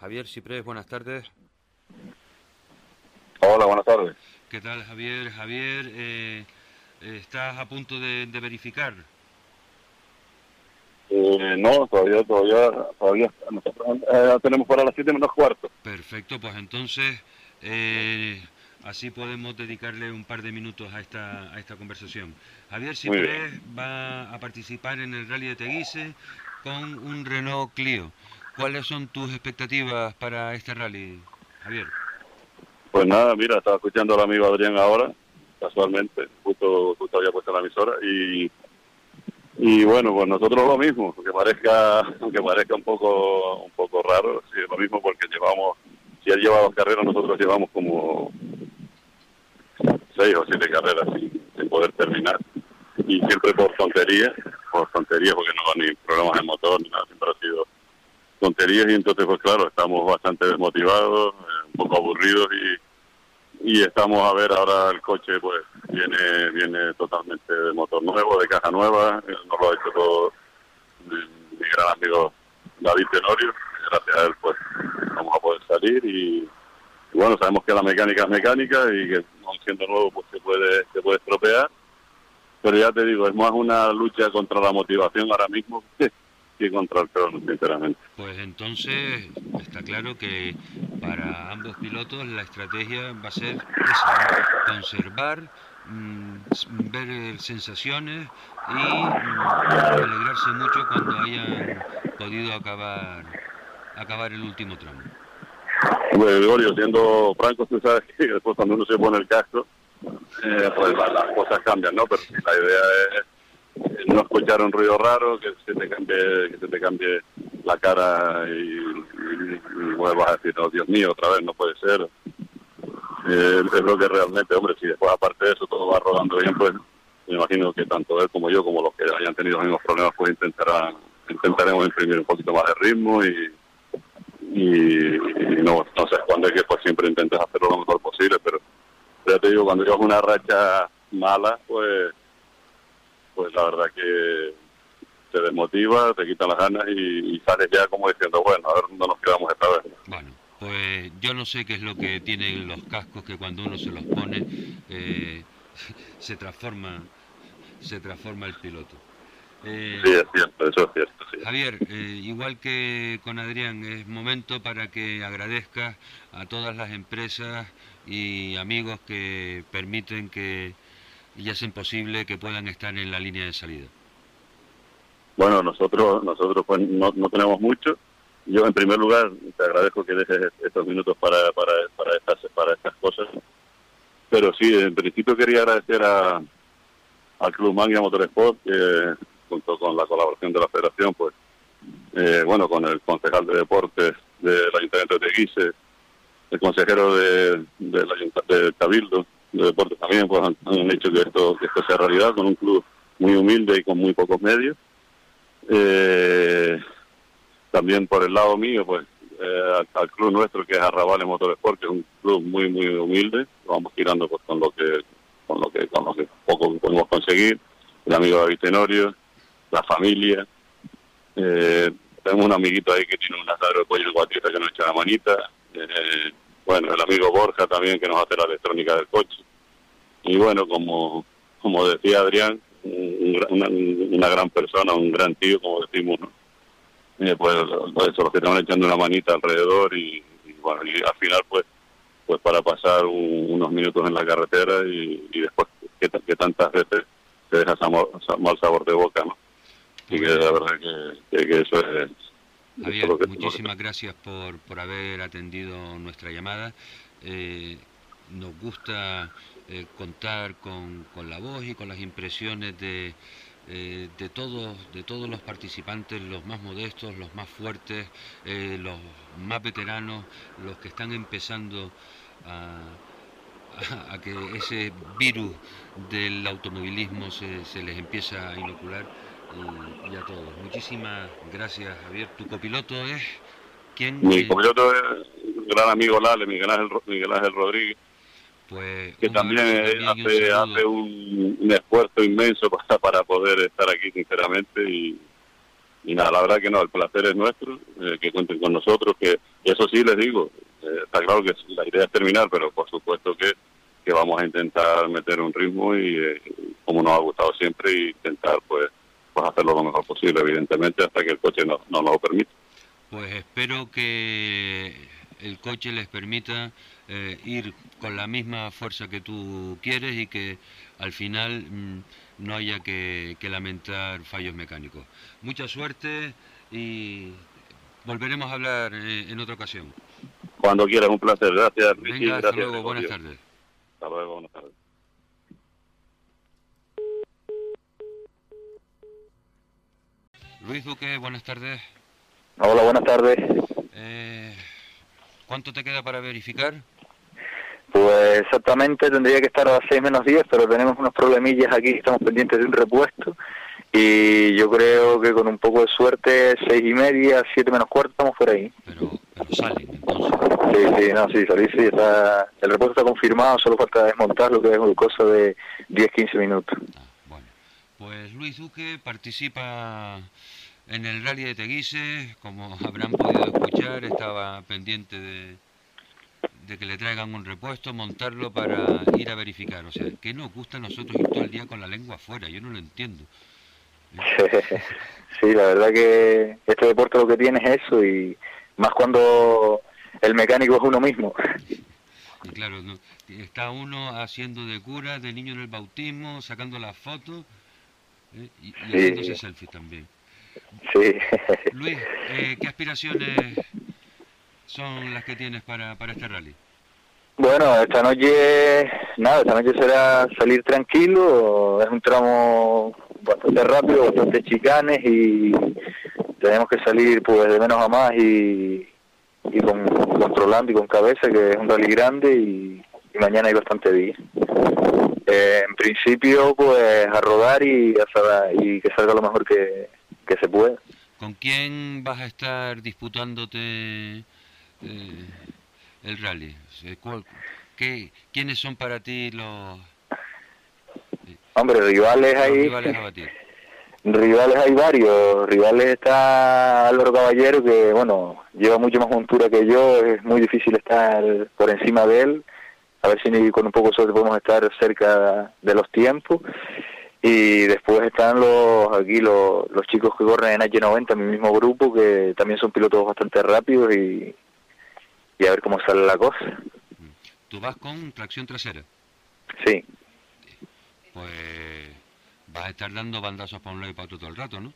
Javier Ciprés, buenas tardes. Hola, buenas tardes. ¿Qué tal, Javier? Javier, eh, ¿estás a punto de, verificar? Eh, no, todavía, todavía, todavía nosotros eh, tenemos para las 7 menos cuarto. Perfecto, pues entonces eh, así podemos dedicarle un par de minutos a esta, a esta conversación. Javier Ciprés va a participar en el Rally de Teguise con un Renault Clio. ¿Cuáles son tus expectativas para este rally, Javier? Pues nada, mira, estaba escuchando al amigo Adrián ahora, casualmente, justo, justo había puesto la emisora y y bueno, pues nosotros lo mismo, aunque parezca, aunque parezca un poco, un poco raro, sí, lo mismo porque llevamos, si él lleva dos carreras, nosotros llevamos como seis o siete carreras sin, poder terminar. Y siempre por tonterías, por tonterías, porque no ni problemas de motor ni nada, siempre ha sido tonterías y entonces pues claro, estamos bastante desmotivados, eh, un poco aburridos y y estamos a ver ahora el coche pues viene viene totalmente de motor nuevo de caja nueva nos lo ha hecho todo mi, gran amigo David Tenorio gracias a él pues vamos a poder salir y, bueno sabemos que la mecánica es mecánica y que siendo nuevo pues se puede se puede estropear pero ya te digo es más una lucha contra la motivación ahora mismo contra el sinceramente pues entonces está claro que para ambos pilotos la estrategia va a ser esa, conservar, mm, ver sensaciones y mm, alegrarse mucho cuando hayan podido acabar acabar el último tramo. Bueno, Gregorio, siendo franco, tú sabes que después cuando uno se pone el casco, eh, pues las cosas cambian, ¿no? Pero la idea es no escuchar un ruido raro, que se te cambie, que se te cambie la cara y, vuelvas a decir, oh Dios mío, otra vez no puede ser. Eh, es lo que realmente, hombre, si después aparte de eso todo va rodando bien, pues me imagino que tanto él como yo, como los que hayan tenido los mismos problemas, pues intentarán, intentaremos imprimir un poquito más de ritmo y, y, no, no sé cuándo es que pues siempre intentes hacerlo lo mejor posible, pero ya te digo, cuando llevas una racha mala, pues pues la verdad que te desmotiva, te quita las ganas y, sales ya como diciendo, bueno, a ver dónde nos quedamos esta vez. Bueno, pues yo no sé qué es lo que tienen los cascos que cuando uno se los pone eh, se transforma se transforma el piloto. Eh, sí, es cierto, eso es cierto. Sí. Javier, eh, igual que con Adrián, es momento para que agradezcas a todas las empresas y amigos que permiten que y hacen posible que puedan estar en la línea de salida? Bueno, nosotros nosotros pues no, no tenemos mucho. Yo en primer lugar te agradezco que dejes estos minutos para, para, para, estas, para estas cosas. Pero sí, en principio quería agradecer a, al Club Mangia Motorsport, que junto con la colaboración de la federación, pues, eh, bueno, con el concejal de deportes del Ayuntamiento de Teguise, el consejero de, de, de Cabildo, de deportes también pues han, hecho que esto, que esto sea realidad con un club muy humilde y con muy pocos medios. Eh, también por el lado mío, pues eh, al, club nuestro que es Arrabales Motorsport, que es un club muy muy humilde, vamos tirando pues con lo que con lo que con lo que poco podemos conseguir. El amigo David Tenorio, la familia. Eh, tenemos un amiguito ahí que tiene un asado de pollo guatita que nos echa la manita. Eh, bueno, el amigo Borja también que nos hace la electrónica del coche. Y bueno, como, como decía Adrián, una, gran persona, un gran tío, como decimos, ¿no? Eh, pues, pues los que están echando una manita alrededor y, bueno, y al final pues pues para pasar unos minutos en la carretera y, después que, tantas veces te deja mal sabor de boca, ¿no? Y que la verdad que, que eso es Javier, muchísimas gracias por, por haber atendido nuestra llamada. Eh, nos gusta eh, contar con, con, la voz y con las impresiones de, eh, de, todos, de todos los participantes, los más modestos, los más fuertes, los más veteranos, los que están empezando a, a, que ese virus del automovilismo se, se les empieza a inocular y, a todos. Muchísimas gracias, Javier. ¿Tu copiloto es quién? Mi copiloto es un gran amigo Lale, Miguel Ángel, Miguel Ángel Rodríguez. Pues que también, hace, hace un, esfuerzo inmenso para, para poder estar aquí, sinceramente, y, y nada, la verdad que no, el placer es nuestro, eh, que cuenten con nosotros, que eso sí les digo, eh, está claro que la idea es terminar, pero por supuesto que, que vamos a intentar meter un ritmo y eh, como nos ha gustado siempre, y intentar pues, pues hacerlo lo mejor posible, evidentemente, hasta que el coche no, no nos lo permita. Pues espero que el coche les permita ir con la misma fuerza que tú quieres y que al final mm, no haya que, lamentar fallos mecánicos. Mucha suerte y volveremos a hablar eh, en, otra ocasión. Cuando quieras, un placer. Gracias, Venga, hasta luego, buenas tardes. Hasta luego, buenas tardes. Luis Duque, buenas tardes. Hola, buenas tardes. Eh, ¿Cuánto te queda para verificar? Pues exactamente tendría que estar a las 6 menos 10, pero tenemos unos problemillas aquí, estamos pendientes de un repuesto y yo creo que con un poco de suerte, 6 y media, 7 menos cuarto, estamos por ahí. Pero, pero salen entonces. Sí, sí, no, sí, salí, sí, está, el repuesto está confirmado, solo falta desmontar lo que es un cosa de 10-15 minutos. Ah, bueno, pues Luis Duque participa en el rally de Teguise, como habrán podido escuchar, estaba pendiente de de que le traigan un repuesto, montarlo para ir a verificar. O sea, ¿qué nos gusta a nosotros ir todo el día con la lengua afuera? Yo no lo entiendo. Sí, la verdad que este deporte lo que tiene es eso y más cuando el mecánico es uno mismo. Y claro, está uno haciendo de cura, de niño en el bautismo, sacando las fotos ¿eh? y, y haciéndose selfies también. Sí. Luis, eh, ¿qué aspiraciones son las que tienes para, para este rally? Bueno, esta noche, nada, esta noche será salir tranquilo, es un tramo bastante rápido, bastante chicanes y tenemos que salir pues de menos a más y, y con, controlando y con cabeza, que es un rally grande y, mañana hay bastante día. Eh, en principio, pues a rodar y, a, y que salga lo mejor que, que se pueda. ¿Con quién vas a estar disputándote eh, el rally? ¿Qué, ¿Quiénes son para ti los... Eh, Hombre, rivales hay... Rivales, rivales hay varios. Rivales está Álvaro Caballero, que bueno, lleva mucho más montura que yo, es muy difícil estar por encima de él. A ver si con un poco de suerte podemos estar cerca de los tiempos. Y después están los aquí los, los chicos que corren en H90, mi mismo grupo, que también son pilotos bastante rápidos y, y a ver cómo sale la cosa. ¿Tú vas con tracción trasera? Sí. Pues vas a estar dando bandazos para un lado y para otro todo el rato, ¿no?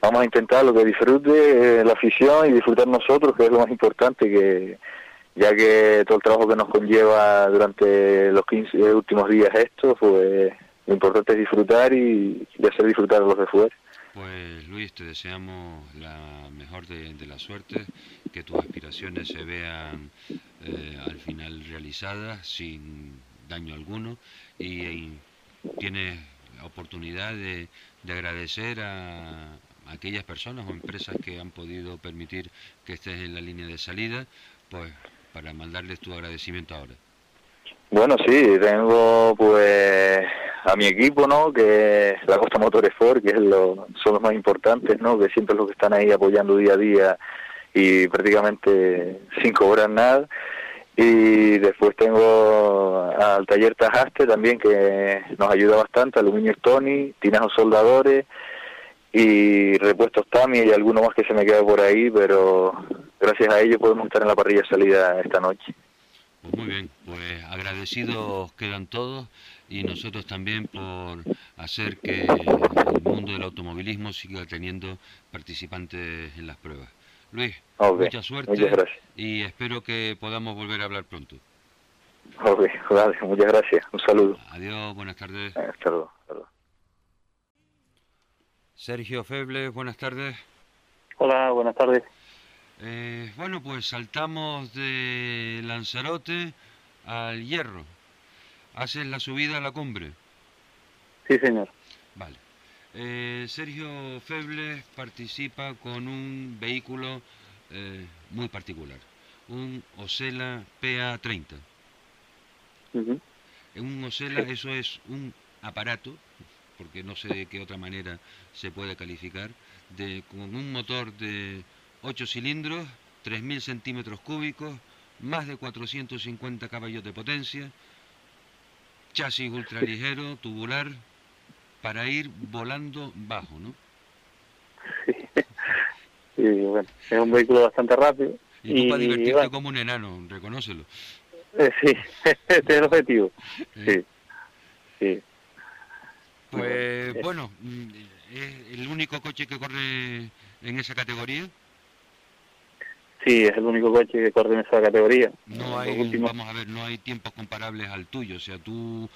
Vamos a intentar lo que disfrute eh, la afición y disfrutar nosotros, que es lo más importante, que ya que todo el trabajo que nos conlleva durante los 15 últimos días esto, pues lo importante es disfrutar y, y hacer disfrutar a los de fuera. Pues Luis, te deseamos la mejor de, la suerte, que tus aspiraciones se vean eh, al final realizadas sin daño alguno y, tienes la oportunidad de, agradecer a, aquellas personas o empresas que han podido permitir que estés en la línea de salida, pues para mandarles tu agradecimiento ahora. Bueno, sí, tengo pues a mi equipo, ¿no? Que la Costa Motores Ford, que es lo, son los más importantes, ¿no? Que siempre los que están ahí apoyando día a día y prácticamente sin cobrar nada. Y después tengo al taller Tajaste también, que nos ayuda bastante, Aluminio Tony, Tinajos Soldadores y Repuestos Tami y alguno más que se me queda por ahí, pero gracias a ellos podemos estar en la parrilla salida esta noche. Muy bien, pues agradecidos quedan todos y nosotros también por hacer que el mundo del automovilismo siga teniendo participantes en las pruebas. Luis, mucha suerte y espero que podamos volver a hablar pronto. Ok, muchas gracias. Un saludo. Adiós, buenas tardes. Hasta luego. Sergio Feble, buenas tardes. Hola, buenas tardes. Eh, bueno, pues saltamos de Lanzarote al Hierro. ¿Haces la subida a la cumbre? Sí, señor. Vale. Eh, Sergio Febles participa con un vehículo eh, muy particular, un Osela PA30. En un Osela eso es un aparato porque no sé de qué otra manera se puede calificar, de, con un motor de 8 cilindros, 3.000 centímetros cúbicos, más de 450 caballos de potencia, chasis ultraligero, tubular, para ir volando bajo, ¿no? Sí, bueno, es un vehículo bastante rápido. Y tú para divertirte como un enano, reconócelo. Eh, sí, este es el objetivo. Eh. Sí, sí. Pues bueno, mm, ¿es el único coche que corre en esa categoría? Sí, es el único coche que corre en esa categoría. No hay, vamos a ver, no hay tiempos comparables al tuyo, o sea, tú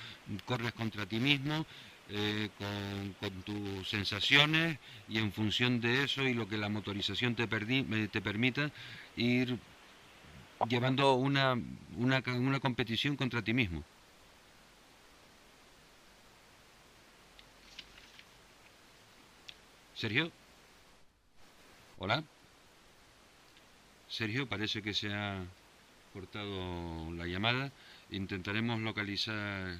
corres contra ti mismo, eh, con, con, tus sensaciones y en función de eso y lo que la motorización te, te permita ir llevando una, una, una competición contra ti mismo. Sergio. Hola. Sergio, parece que se ha cortado la llamada. Intentaremos localizar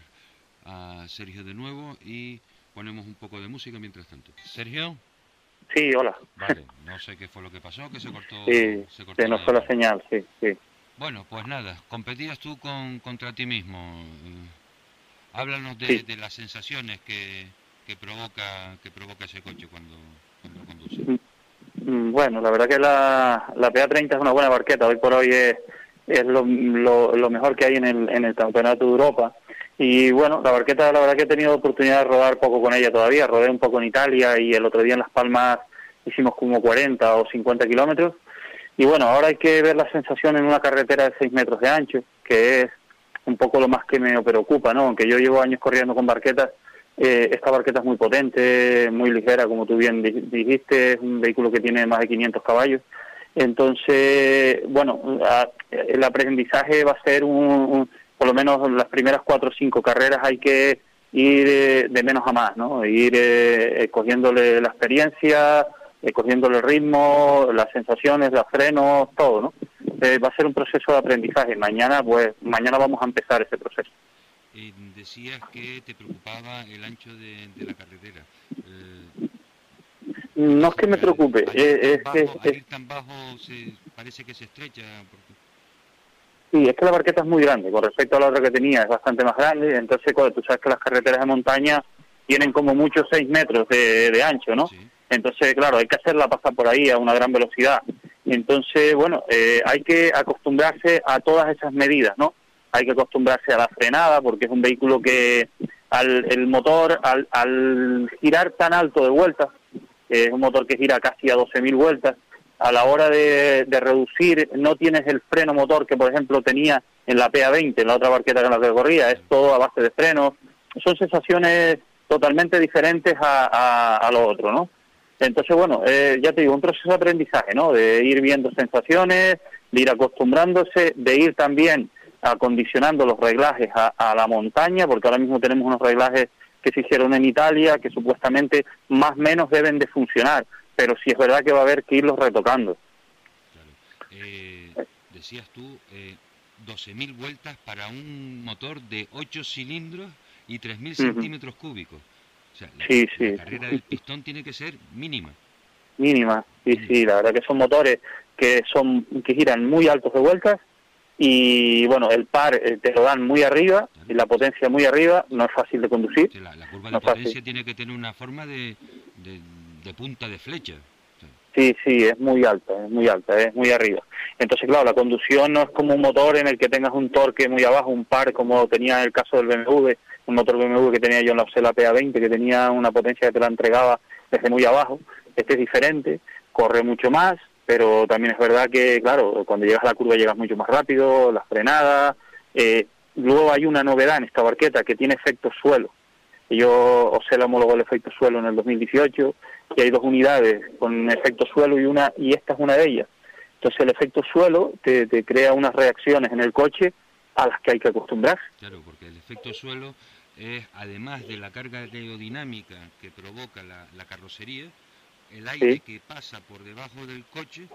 a Sergio de nuevo y ponemos un poco de música mientras tanto. Sergio. Sí, hola. Vale, no sé qué fue lo que pasó, que se cortó. Sí, se, cortó se nos fue la señal, sí, sí. Bueno, pues nada, competías tú con, contra ti mismo. Háblanos de, de las sensaciones que, que, provoca que provoca ese coche cuando, cuando conduce. Mm, bueno, la verdad que la, la PA30 es una buena barqueta. Hoy por hoy es, es lo, lo, lo mejor que hay en el, en el Campeonato de Europa y bueno, la barqueta la verdad que he tenido oportunidad de rodar poco con ella todavía, rodé un poco en Italia y el otro día en Las Palmas hicimos como 40 o 50 kilómetros. Y bueno, ahora hay que ver la sensación en una carretera de 6 metros de ancho, que es un poco lo más que me preocupa, ¿no? Aunque yo llevo años corriendo con barquetas, eh, esta barqueta es muy potente, muy ligera, como tú bien dijiste, es un vehículo que tiene más de 500 caballos. Entonces, bueno, el aprendizaje va a ser un por lo menos las primeras cuatro o cinco carreras hay que ir eh, de menos a más, ¿no? Ir eh, eh, cogiéndole la experiencia, cogiéndole el ritmo, las sensaciones, los frenos, todo, ¿no? va a ser un proceso de aprendizaje. Mañana, pues, mañana vamos a empezar ese proceso. Decías que te preocupaba el ancho de, la carretera. no es que me preocupe, es, que... tan bajo se, parece que se estrecha. Porque... Sí, es que la barqueta es muy grande, con respecto a la otra que tenía es bastante más grande, entonces cuando tú sabes que las carreteras de montaña tienen como muchos 6 metros de, ancho, ¿no? Entonces, claro, hay que hacerla pasar por ahí a una gran velocidad. Entonces, bueno, eh, hay que acostumbrarse a todas esas medidas, ¿no? Hay que acostumbrarse a la frenada, porque es un vehículo que al, el motor, al, girar tan alto de vueltas, es un motor que gira casi a 12.000 vueltas, a la hora de, reducir no tienes el freno motor que por ejemplo tenía en la PA20, en la otra barqueta con la que corría, es todo a base de frenos, son sensaciones totalmente diferentes a, a, lo otro, ¿no? Entonces, bueno, eh, ya te digo, un proceso de aprendizaje, ¿no? De ir viendo sensaciones, de ir acostumbrándose, de ir también acondicionando los reglajes a, a la montaña, porque ahora mismo tenemos unos reglajes que se hicieron en Italia que supuestamente más o menos deben de funcionar pero sí es verdad que va a haber que irlos retocando. Eh, decías tú, eh, 12.000 vueltas para un motor de 8 cilindros y 3.000 centímetros cúbicos. O sea, la, sí, sí. carrera del pistón tiene que ser mínima. Mínima, sí, sí, la verdad que son motores que son que giran muy altos de vueltas y bueno, el par eh, te lo dan muy arriba y la potencia muy arriba, no es fácil de conducir. la, curva de potencia tiene que tener una forma de de punta de flecha. Sí, sí, es muy alta, es muy alta, es muy arriba. Entonces, claro, la conducción no es como un motor en el que tengas un torque muy abajo, un par como tenía en el caso del BMW, un motor BMW que tenía yo en la Opel PA20, que tenía una potencia que te la entregaba desde muy abajo. Este es diferente, corre mucho más, pero también es verdad que, claro, cuando llegas a la curva llegas mucho más rápido, las frenadas. Eh, luego hay una novedad en esta barqueta que tiene efecto suelo. Yo Opel homologó el efecto suelo en el 2018 que hay dos unidades con efecto suelo y una y esta es una de ellas. Entonces el efecto suelo te, crea unas reacciones en el coche a las que hay que acostumbrarse. Claro, porque el efecto suelo es, además de la carga aerodinámica que provoca la, carrocería, el aire que pasa por debajo del coche,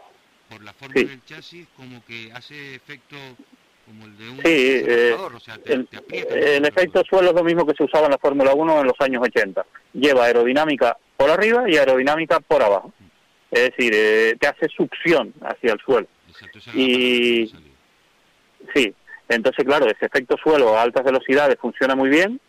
por la forma del chasis, como que hace efecto como el de un sí, eh, o sea, el, el efecto suelo es lo mismo que se usaba en la Fórmula 1 en los años 80. Lleva aerodinámica por arriba y aerodinámica por abajo. Es decir, eh, te hace succión hacia el suelo. y sí, entonces claro, ese efecto suelo a altas velocidades funciona muy bien,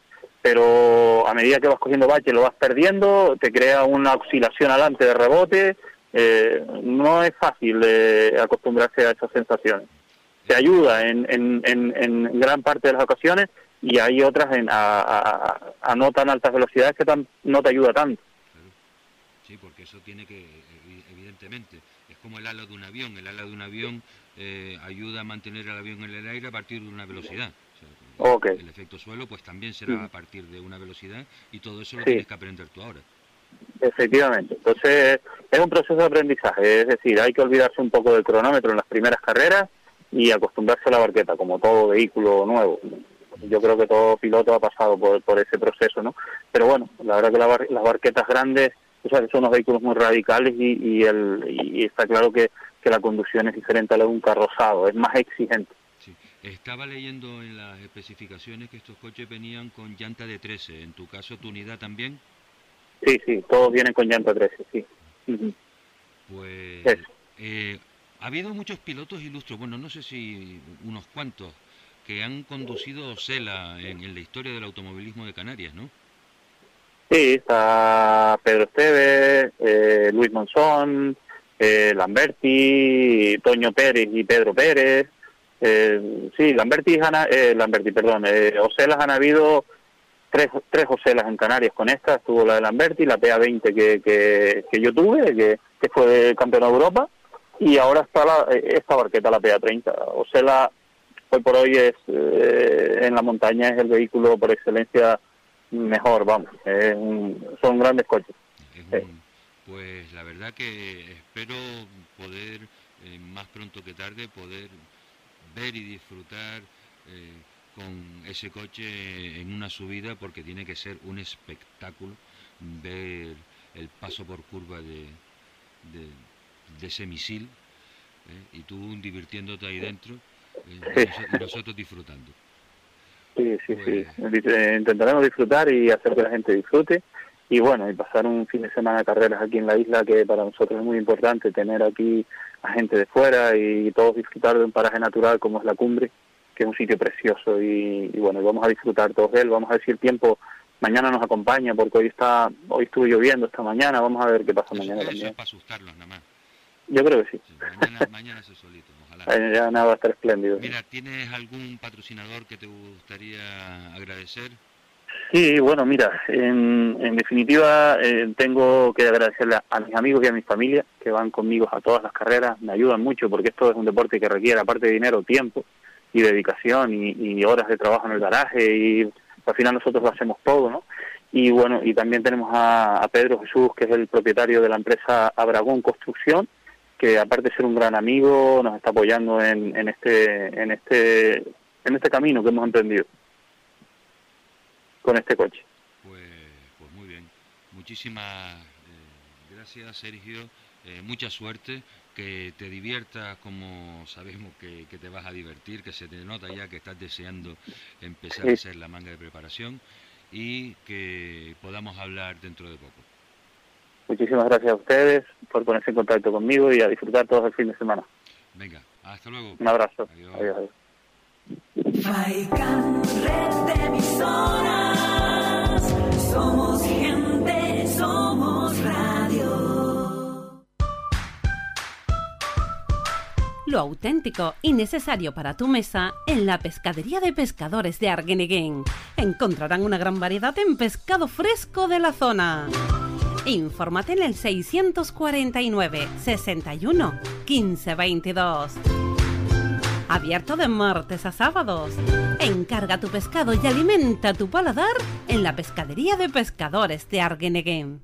pero a medida que vas cogiendo bache lo vas perdiendo, te crea una oscilación adelante de rebote, eh, no es fácil eh, acostumbrarse a esas sensaciones. Se ayuda en, en, en, gran parte de las ocasiones y hay otras en, a, a, no tan altas velocidades que no te ayuda tanto. Sí, porque eso tiene que, evidentemente, es como el ala de un avión. El ala de un avión eh, ayuda a mantener el avión en el aire a partir de una velocidad. El efecto suelo pues también será a partir de una velocidad y todo eso lo tienes que aprender tú ahora. Efectivamente. Entonces, es un proceso de aprendizaje. Es decir, hay que olvidarse un poco del cronómetro en las primeras carreras y acostumbrarse a la barqueta, como todo vehículo nuevo. Yo creo que todo piloto ha pasado por, por ese proceso, ¿no? Pero bueno, la verdad que las barquetas grandes o sea, son unos vehículos muy radicales y, y, el, y está claro que, que la conducción es diferente a la de un carrozado, es más exigente. Estaba leyendo en las especificaciones que estos coches venían con llanta de 13. ¿En tu caso, tu unidad también? Sí, sí, todos vienen con llanta 13, sí. Pues eh, ha habido muchos pilotos ilustres, bueno, no sé si unos cuantos, que han conducido Cela en, en la historia del automovilismo de Canarias, ¿no? Sí, está Pedro Esteves, eh, Luis Monzón, eh, Lamberti, Toño Pérez y Pedro Pérez. Eh, sí, Lamberti, eh, Lamberti, perdón, eh, Ocelas han habido tres, tres Ocelas en Canarias con esta, estuvo la de Lamberti, la PA20 que, que, que yo tuve, que, que fue campeón de Europa, y ahora está la, esta barqueta, la PA30. Ocela, hoy por hoy, es en la montaña es el vehículo por excelencia mejor, vamos. son grandes coches. pues la verdad que espero poder, eh, más pronto que tarde, poder ver y disfrutar eh, con ese coche en una subida porque tiene que ser un espectáculo ver el paso por curva de, de, ese misil eh, y tú divirtiéndote ahí dentro y nosotros disfrutando. Sí, sí, sí. Pues eh, intentaremos disfrutar y hacer que la gente disfrute. Y bueno, y pasar un fin de semana de carreras aquí en la isla, que para nosotros es muy importante tener aquí a gente de fuera y todos disfrutar de un paraje natural como es la cumbre, que es un sitio precioso. Y, bueno, vamos a disfrutar todos de él. Vamos a ver si el tiempo mañana nos acompaña, porque hoy está hoy estuvo lloviendo esta mañana. Vamos a ver qué pasa mañana también. para asustarlos nada más. Yo creo que sí. mañana, mañana solito, ojalá. Ya nada va a estar espléndido. Mira, ¿tienes algún patrocinador que te gustaría agradecer? Sí, bueno, mira, en, en definitiva eh, tengo que agradecerle a, mis amigos y a mi familia que van conmigo a todas las carreras, me ayudan mucho porque esto es un deporte que requiere, aparte de dinero, tiempo y dedicación y, horas de trabajo en el garaje y al final nosotros lo hacemos todo, ¿no? Y bueno, y también tenemos a, a Pedro Jesús, que es el propietario de la empresa Abragón Construcción, que aparte de ser un gran amigo, nos está apoyando en, en este en este en este camino que hemos emprendido con este coche. Pues, pues muy bien. Muchísimas eh, gracias, Sergio. Eh, mucha suerte. Que te diviertas como sabemos que, te vas a divertir, que se te nota ya que estás deseando empezar a hacer la manga de preparación y que podamos hablar dentro de poco. Muchísimas gracias a ustedes por ponerse en contacto conmigo y a disfrutar todo el fin de semana. Venga, hasta luego. Un abrazo. Adiós. adiós, adiós. Somos gente, somos radio. Lo auténtico y necesario para tu mesa en la pescadería de pescadores de Arguineguín. Encontrarán una gran variedad en pescado fresco de la zona Infórmate en el 649 61 15 22. Abierto de martes a sábados. Encarga tu pescado y alimenta tu paladar en la pescadería de pescadores de Arguineguín.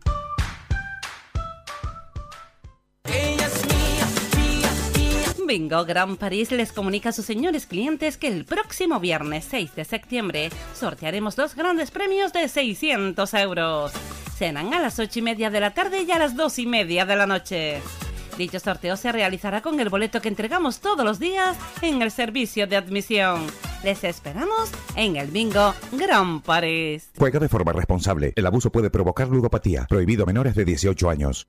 Bingo Gran París les comunica a sus señores clientes que el próximo viernes 6 de septiembre sortearemos dos grandes premios de 600 euros. Cenan a las 8 y media de la tarde y a las 2 y media de la noche. Dicho sorteo se realizará con el boleto que entregamos todos los días en el servicio de admisión. Les esperamos en el bingo Gran París. Juega de forma responsable. El abuso puede provocar ludopatía. Prohibido menores de 18 años.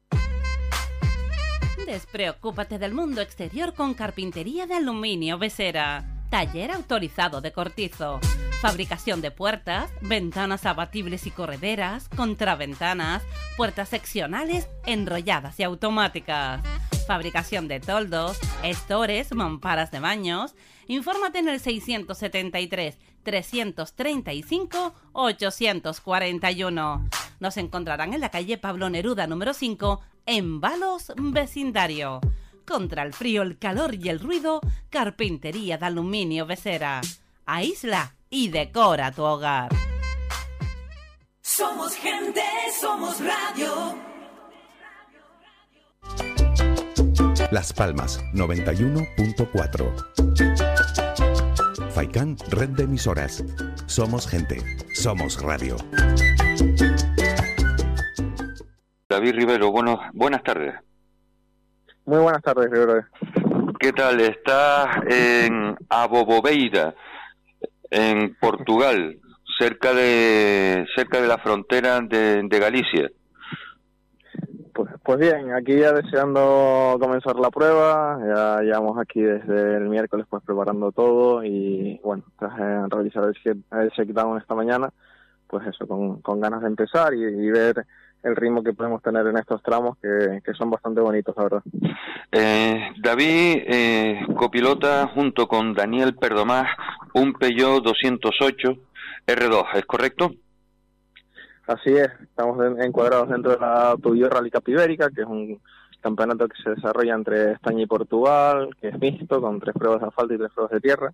Despreocúpate del mundo exterior con carpintería de aluminio Besera. Taller autorizado de cortizo. Fabricación de puertas, ventanas abatibles y correderas, contraventanas, puertas seccionales, enrolladas y automáticas. Fabricación de toldos, estores, mamparas de baños. Infórmate en el 673 335 841. Nos encontrarán en la calle Pablo Neruda número 5 en Balos Vecindario. Contra el frío, el calor y el ruido, carpintería de aluminio Becera. Aísla y decora tu hogar. Somos gente, somos radio. Las Palmas 91.4. Faikán, red de emisoras. Somos gente, somos radio. David Rivero, bueno, buenas tardes. Muy buenas tardes, Rivero. ¿Qué tal? Estás en Abobobeira, en Portugal, cerca de cerca de la frontera de, de Galicia. Pues, pues bien, aquí ya deseando comenzar la prueba, ya llevamos aquí desde el miércoles pues preparando todo y bueno, tras eh, realizar el, el checkdown esta mañana, pues eso, con, con ganas de empezar y, y ver el ritmo que podemos tener en estos tramos que, que son bastante bonitos, la verdad. Eh, David eh, copilota junto con Daniel Perdomás un Peugeot 208 R2, ¿es correcto? Así es, estamos en- encuadrados dentro de la Peugeot Rally Capibérica, que es un campeonato que se desarrolla entre España y Portugal, que es mixto, con tres pruebas de asfalto y tres pruebas de tierra.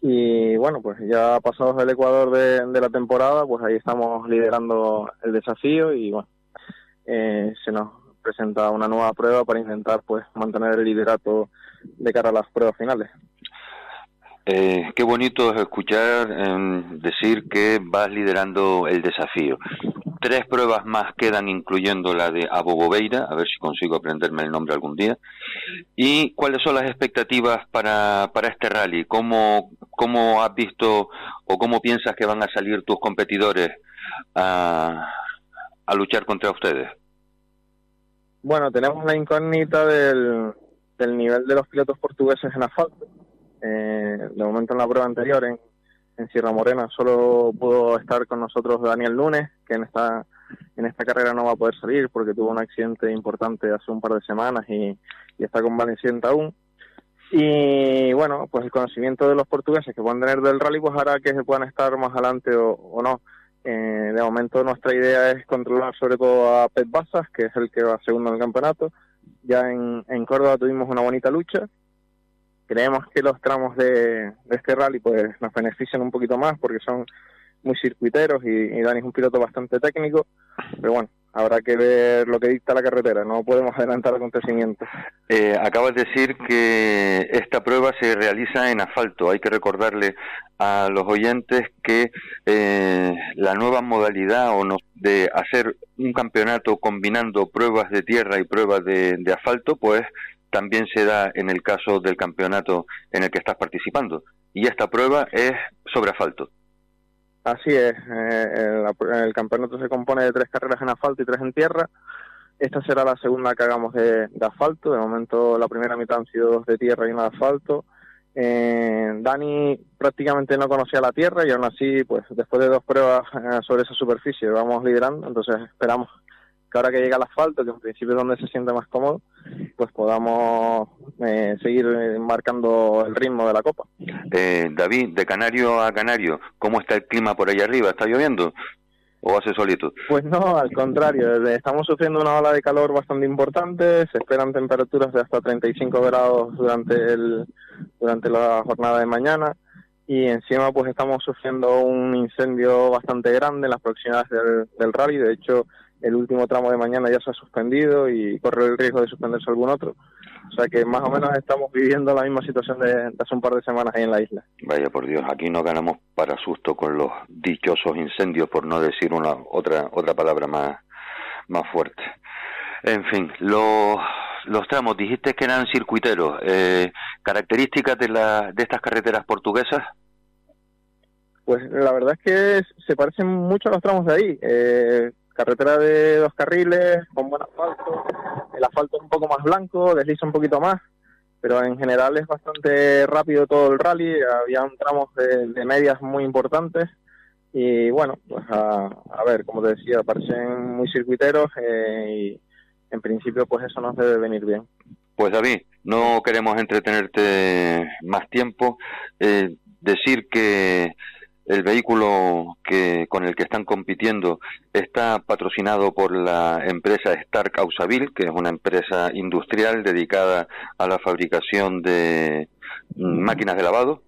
Y bueno, pues ya pasados el Ecuador de, la temporada, pues ahí estamos liderando el desafío y bueno, eh, se nos presenta una nueva prueba para intentar pues mantener el liderato de cara a las pruebas finales. Eh, qué bonito es escuchar em, decir que vas liderando el desafío. Tres pruebas más quedan, incluyendo la de Abobobeira, a ver si consigo aprenderme el nombre algún día. ¿Y cuáles son las expectativas para, para este rally? ¿Cómo, ¿Cómo has visto o cómo piensas que van a salir tus competidores a, a luchar contra ustedes? Bueno, tenemos la incógnita del, del nivel de los pilotos portugueses en asfalto. Eh, de momento en la prueba anterior en, Sierra Morena solo pudo estar con nosotros Daniel Lunes, que en esta en esta carrera no va a poder salir porque tuvo un accidente importante hace un par de semanas y, y está convaleciente aún. Y bueno, pues el conocimiento de los portugueses que puedan tener del rally pues hará que se puedan estar más adelante o, no. Eh, de momento nuestra idea es controlar sobre todo a Pep Basas, que es el que va segundo en el campeonato. Ya en Córdoba tuvimos una bonita lucha. Creemos que los tramos de, de este rally pues nos benefician un poquito más porque son muy circuiteros y, y Dani es un piloto bastante técnico. Pero bueno, habrá que ver lo que dicta la carretera. No podemos adelantar acontecimientos. Eh, acabas de decir que esta prueba se realiza en asfalto. Hay que recordarle a los oyentes que eh, la nueva modalidad o no de hacer un campeonato combinando pruebas de tierra y pruebas de, de asfalto, pues también se da en el caso del campeonato en el que estás participando. Y esta prueba es sobre asfalto. Así es, eh, el, campeonato se compone de tres carreras en asfalto y tres en tierra. Esta será la segunda que hagamos de, de asfalto. De momento, la primera mitad han sido dos de tierra y una de asfalto. Eh, Dani prácticamente no conocía la tierra y aún así, pues después de dos pruebas eh, sobre esa superficie, vamos liderando. Entonces, esperamos que ahora que llega el asfalto, que en principio es donde se siente más cómodo, pues podamos eh, seguir eh, marcando el ritmo de la copa. Eh, David, de Canario a Canario, ¿cómo está el clima por allá arriba? ¿Está lloviendo? ¿O hace solito? Pues no, al contrario, estamos sufriendo una ola de calor bastante importante, se esperan temperaturas de hasta 35 grados durante el durante la jornada de mañana y encima pues estamos sufriendo un incendio bastante grande en las proximidades del, del rally, de hecho el último tramo de mañana ya se ha suspendido y corre el riesgo de suspenderse algún otro. O sea que más o menos estamos viviendo la misma situación de, de hace un par de semanas ahí en la isla. Vaya por Dios, aquí no ganamos para susto con los dichosos incendios, por no decir una otra otra palabra más más fuerte. En fin, los los tramos, dijiste que eran circuiteros. Eh, ¿Características de, la, de estas carreteras portuguesas? Pues la verdad es que se parecen mucho a los tramos de ahí. Eh, carretera de dos carriles, con buen asfalto. El asfalto es un poco más blanco, desliza un poquito más, pero en general es bastante rápido todo el rally. Había tramos de, de medias muy importantes. Y bueno, pues a, a, ver, como te decía, parecen muy circuiteros eh, y en principio pues eso nos debe venir bien. Pues David, no queremos entretenerte más tiempo. Eh, decir que el vehículo que con el que están compitiendo está patrocinado por la empresa Stark Ausaville, que es una empresa industrial dedicada a la fabricación de máquinas de lavado.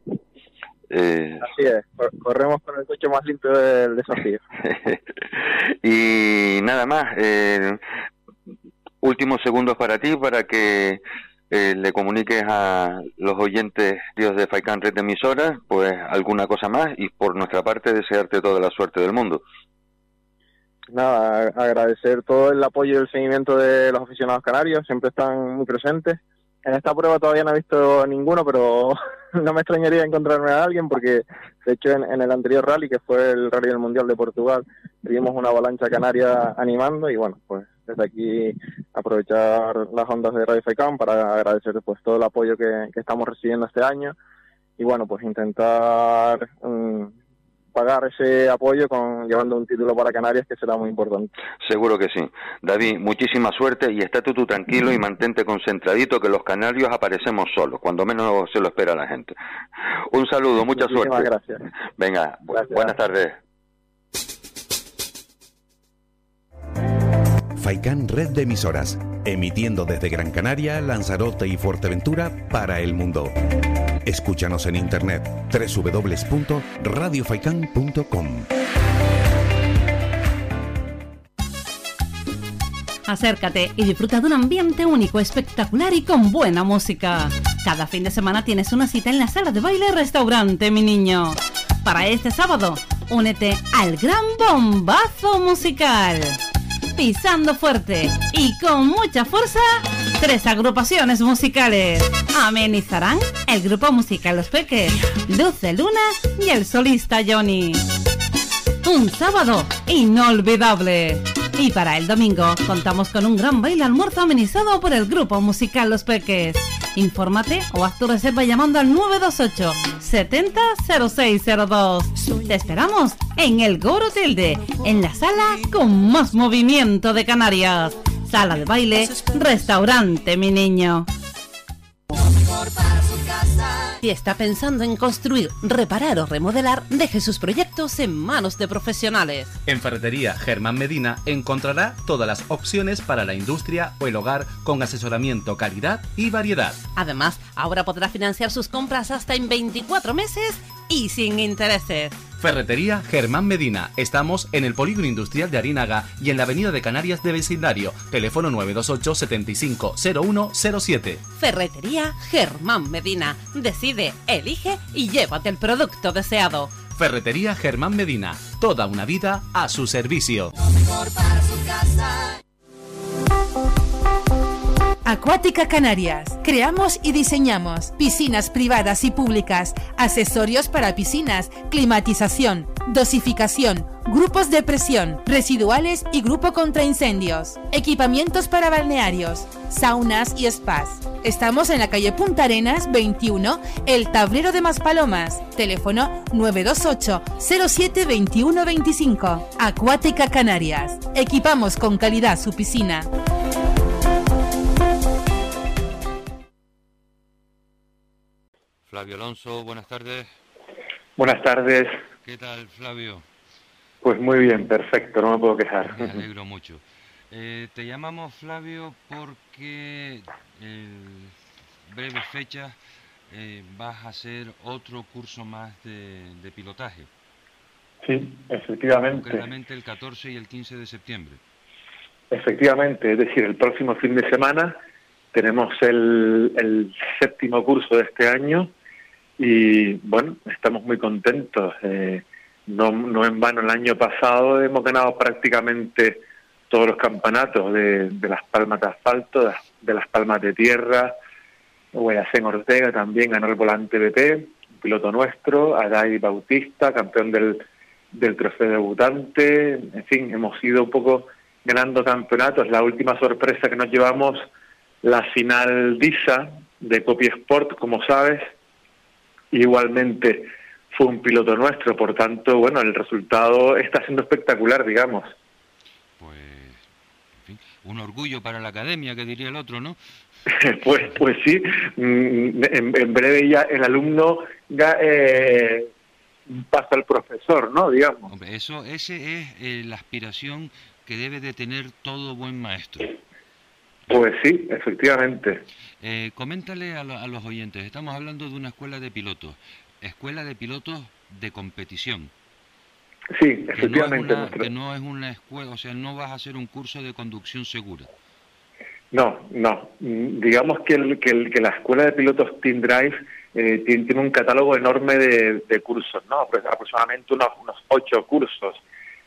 Eh... Así es, corremos con el coche más limpio del desafío. y nada más, eh, últimos segundos para ti, para que eh, le comuniques a los oyentes Dios de Faikan Red de Emisoras, pues alguna cosa más y por nuestra parte desearte toda la suerte del mundo. Nada, agradecer todo el apoyo y el seguimiento de los aficionados canarios, siempre están muy presentes. En esta prueba todavía no he visto ninguno, pero no me extrañaría encontrarme a alguien porque, de hecho, en, en, el anterior rally, que fue el Rally del Mundial de Portugal, vimos una avalancha canaria animando y bueno, pues desde aquí aprovechar las ondas de Radio FECAM para agradecer pues todo el apoyo que, que, estamos recibiendo este año y bueno, pues intentar um, pagar ese apoyo con llevando un título para Canarias que será muy importante. Seguro que sí. David, muchísima suerte y estate tú tranquilo y mantente concentradito que los canarios aparecemos solos, cuando menos se lo espera la gente. Un saludo, mucha Muchísimas suerte. gracias. Venga, Gracias. buenas tardes. Faikán Red de Emisoras, emitiendo desde Gran Canaria, Lanzarote y Fuerteventura para el mundo. Escúchanos en internet www.radiofaikan.com. Acércate y disfruta de un ambiente único, espectacular y con buena música. Cada fin de semana tienes una cita en la sala de baile Restaurante Mi Niño. Para este sábado, únete al gran bombazo musical. Pisando fuerte y con mucha fuerza, tres agrupaciones musicales. Amenizarán el grupo musical Los Peques, Luz de Luna y el solista Johnny. Un sábado inolvidable. Y para el domingo contamos con un gran baile almuerzo amenizado por el grupo musical Los Peques. Infórmate o haz tu reserva llamando al 928 70 0602. Te esperamos en el Goro Tilde, en la sala con más movimiento de Canarias. Sala de baile, restaurante, mi niño. Si está pensando en construir, reparar o remodelar, deje sus proyectos en manos de profesionales. En Ferretería Germán Medina encontrará todas las opciones para la industria o el hogar con asesoramiento, calidad y variedad. Además, ahora podrá financiar sus compras hasta en 24 meses y sin intereses. Ferretería Germán Medina. Estamos en el Polígono Industrial de Arinaga y en la Avenida de Canarias de Vecindario. Teléfono 928 75 0107. Ferretería Germán Medina. Decide, elige y llévate el producto deseado. Ferretería Germán Medina. Toda una vida a su servicio. Acuática Canarias. Creamos y diseñamos piscinas privadas y públicas, accesorios para piscinas, climatización, dosificación, grupos de presión, residuales y grupo contra incendios, equipamientos para balnearios, saunas y spas. Estamos en la calle Punta Arenas 21, El Tablero de Maspalomas. Teléfono 928 07 21 25. Acuática Canarias. Equipamos con calidad su piscina. Flavio Alonso, buenas tardes. Buenas tardes. ¿Qué tal, Flavio? Pues muy bien, perfecto, no me puedo quejar. Me alegro mucho. Eh, te llamamos, Flavio, porque en breves fechas eh, vas a hacer otro curso más de, de pilotaje. Sí, efectivamente. Concretamente el 14 y el 15 de septiembre. Efectivamente, es decir, el próximo fin de semana tenemos el, el séptimo curso de este año y bueno, estamos muy contentos. Eh, no, no en vano el año pasado hemos ganado prácticamente todos los campeonatos de, las palmas de asfalto, de, las palmas de tierra. Guayacén Ortega también ganó el volante BP, piloto nuestro, Adai Bautista, campeón del, del trofeo debutante. En fin, hemos ido un poco ganando campeonatos. La última sorpresa que nos llevamos, la final DISA de Copy Sport, como sabes, igualmente fue un piloto nuestro, por tanto, bueno, el resultado está siendo espectacular, digamos. Pues, en fin, un orgullo para la academia, que diría el otro, ¿no? pues, pues sí, mm, en, breve ya el alumno ya, eh, pasa al profesor, ¿no? Digamos. Hombre, eso, ese es eh, la aspiración que debe de tener todo buen maestro. Pues sí, efectivamente. Eh, coméntale a, a, los oyentes, estamos hablando de una escuela de pilotos, escuela de pilotos de competición. Sí, efectivamente. Que no, es una, escuela, o sea, no vas a hacer un curso de conducción segura. No, no. Digamos que, el, que, que la escuela de pilotos Team Drive eh, tiene, un catálogo enorme de, cursos, ¿no? aproximadamente unos, unos ocho cursos.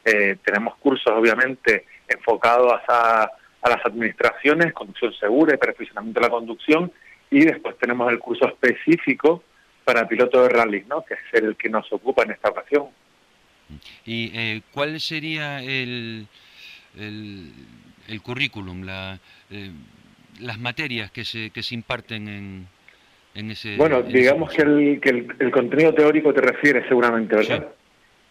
Eh, tenemos cursos, obviamente, enfocados a, a las administraciones, conducción segura y perfeccionamiento de la conducción, y después tenemos el curso específico para pilotos de rally, ¿no? que es el que nos ocupa en esta ocasión. ¿Y eh, cuál sería el, el, currículum, la, eh, las materias que se, que se imparten en, en ese... Bueno, digamos que, el, que el, contenido teórico te refieres seguramente, ¿verdad?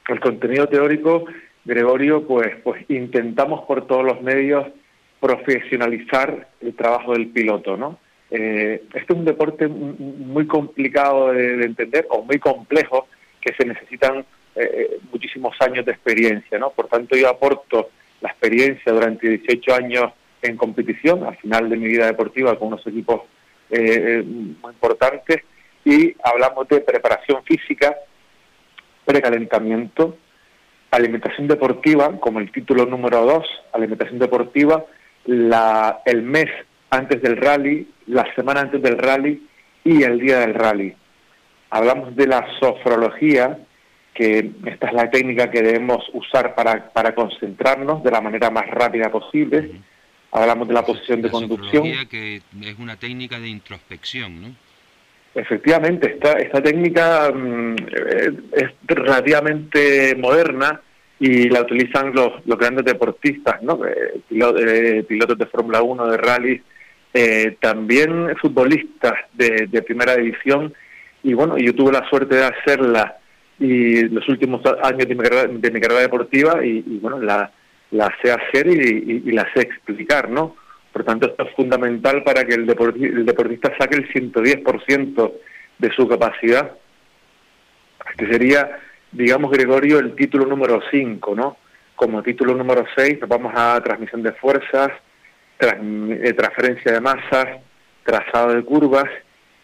El contenido teórico, Gregorio, pues, pues intentamos por todos los medios profesionalizar el trabajo del piloto, ¿no? Eh, este es un deporte muy complicado de, entender o muy complejo que se necesitan eh, muchísimos años de experiencia, ¿no? Por tanto, yo aporto la experiencia durante 18 años en competición, al final de mi vida deportiva con unos equipos eh, muy importantes, y hablamos de preparación física, precalentamiento, alimentación deportiva, como el título número 2, alimentación deportiva, la, el mes antes del rally, la semana antes del rally y el día del rally. Hablamos de la sofrología, que esta es la técnica que debemos usar para, para concentrarnos de la manera más rápida posible. Hablamos de la posición de conducción. que es una técnica de introspección, ¿no? Efectivamente, esta, esta técnica mm, es relativamente moderna y la utilizan los, los grandes deportistas, ¿no? Eh, eh, pilotos, de Fórmula 1, de rally, eh, también futbolistas de, primera división. Y bueno, yo tuve la suerte de hacerla y los últimos años de mi carrera, de mi carrera deportiva y, bueno, la, la sé hacer y, la sé explicar, ¿no? Por tanto, esto es fundamental para que el, deportista, el deportista saque el 110% de su capacidad. que sería digamos, Gregorio, el título número 5, ¿no? Como título número 6 nos vamos a transmisión de fuerzas, eh, transferencia de masas, trazado de curvas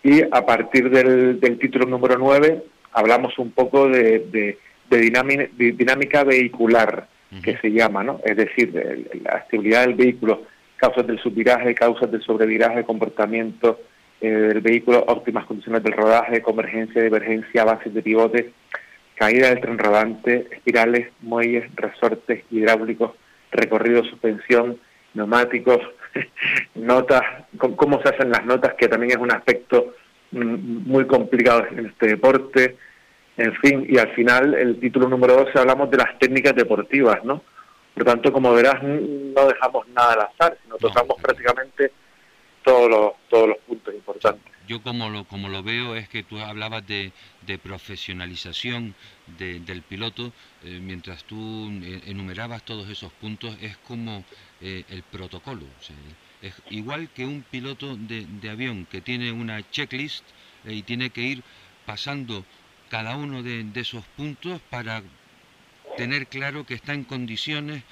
y a partir del, título número 9 hablamos un poco de, de, dinámica, vehicular, que se llama, ¿no? Es decir, la estabilidad del vehículo, causas del subviraje, causas del sobreviraje, comportamiento eh, del vehículo, óptimas condiciones del rodaje, convergencia, divergencia, bases de pivote, caída del tren rodante, espirales, muelles, resortes hidráulicos, recorrido, suspensión, neumáticos, notas, cómo se hacen las notas, que también es un aspecto mm, muy complicado en este deporte, en fin, y al final el título número 12 hablamos de las técnicas deportivas, ¿no? Por lo tanto, como verás, no dejamos nada al azar, sino tocamos prácticamente todos los, todos los puntos importantes yo como lo, como lo veo es que tú hablabas de, de profesionalización del piloto, eh, mientras tú eh, enumerabas todos esos puntos, es como eh, el protocolo. es igual que un piloto de, avión que tiene una checklist y tiene que ir pasando cada uno de esos puntos para tener claro que está en condiciones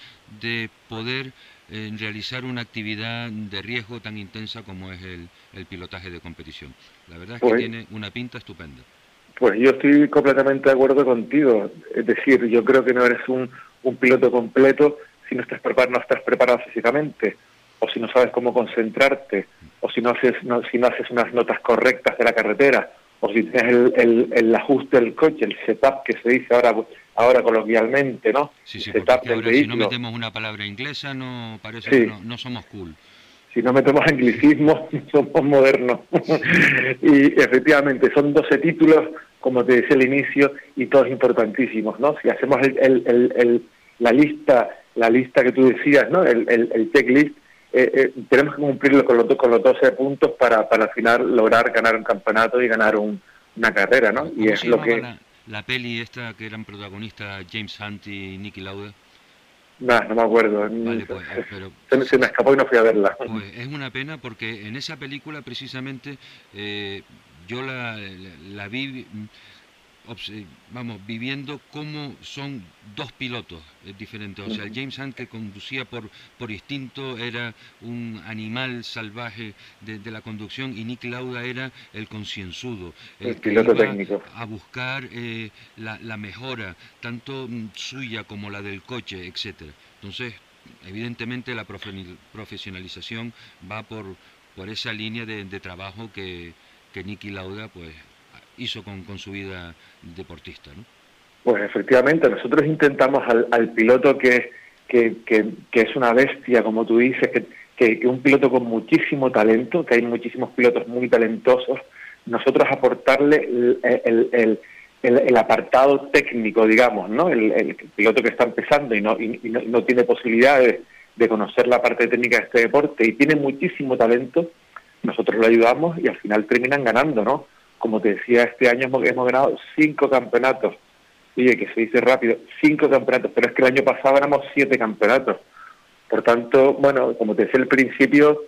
de poder en realizar una actividad de riesgo tan intensa como es el, el pilotaje de competición. La verdad es que pues tiene una pinta estupenda. Pues yo estoy completamente de acuerdo contigo. Es decir, yo creo que no eres un, un piloto completo si no estás, preparado, no estás preparado físicamente, o si no sabes cómo concentrarte, o si no haces, no, si no haces unas notas correctas de la carretera, o si tienes el, el, el ajuste del coche, el setup que se dice ahora ahora coloquialmente, ¿no? Sí, sí, porque ahora si no metemos una palabra inglesa no parece que no, somos cool. Si no metemos anglicismos, somos modernos. y efectivamente, son 12 títulos, como te decía al inicio, y todos importantísimos, ¿no? Si hacemos el, la lista la lista que tú decías, ¿no? El, el, checklist, eh, eh, tenemos que cumplirlo con los, con los 12 puntos para, para al final lograr ganar un campeonato y ganar una carrera, ¿no? Y es lo que... La, peli esta que eran protagonistas James Hunt y Nicky Lauda. No, no me acuerdo. Vale, pues, eh, se, me escapó y no fui a verla. Pues es una pena porque en esa película precisamente yo la, la vi vamos, viviendo cómo son dos pilotos diferentes. O sea, James Hunt que conducía por, por instinto era un animal salvaje de, la conducción y Nick Lauda era el concienzudo, el, piloto técnico. A buscar eh, la, la, mejora, tanto mm, suya como la del coche, etcétera. Entonces, evidentemente la profesionalización va por, por esa línea de, de trabajo que, que Nicky Lauda pues hizo con, con su vida deportista, ¿no? Pues efectivamente, nosotros intentamos al, al piloto que, que, que, es una bestia, como tú dices, que, que, un piloto con muchísimo talento, que hay muchísimos pilotos muy talentosos, nosotros aportarle el, el, apartado técnico, digamos, ¿no? El, piloto que está empezando y no, y, no, no, tiene posibilidades de conocer la parte técnica de este deporte y tiene muchísimo talento, nosotros lo ayudamos y al final terminan ganando, ¿no? Como te decía, este año hemos, ganado cinco campeonatos. Oye, que se dice rápido, cinco campeonatos, pero es que el año pasado ganamos siete campeonatos. Por tanto, bueno, como te decía al principio,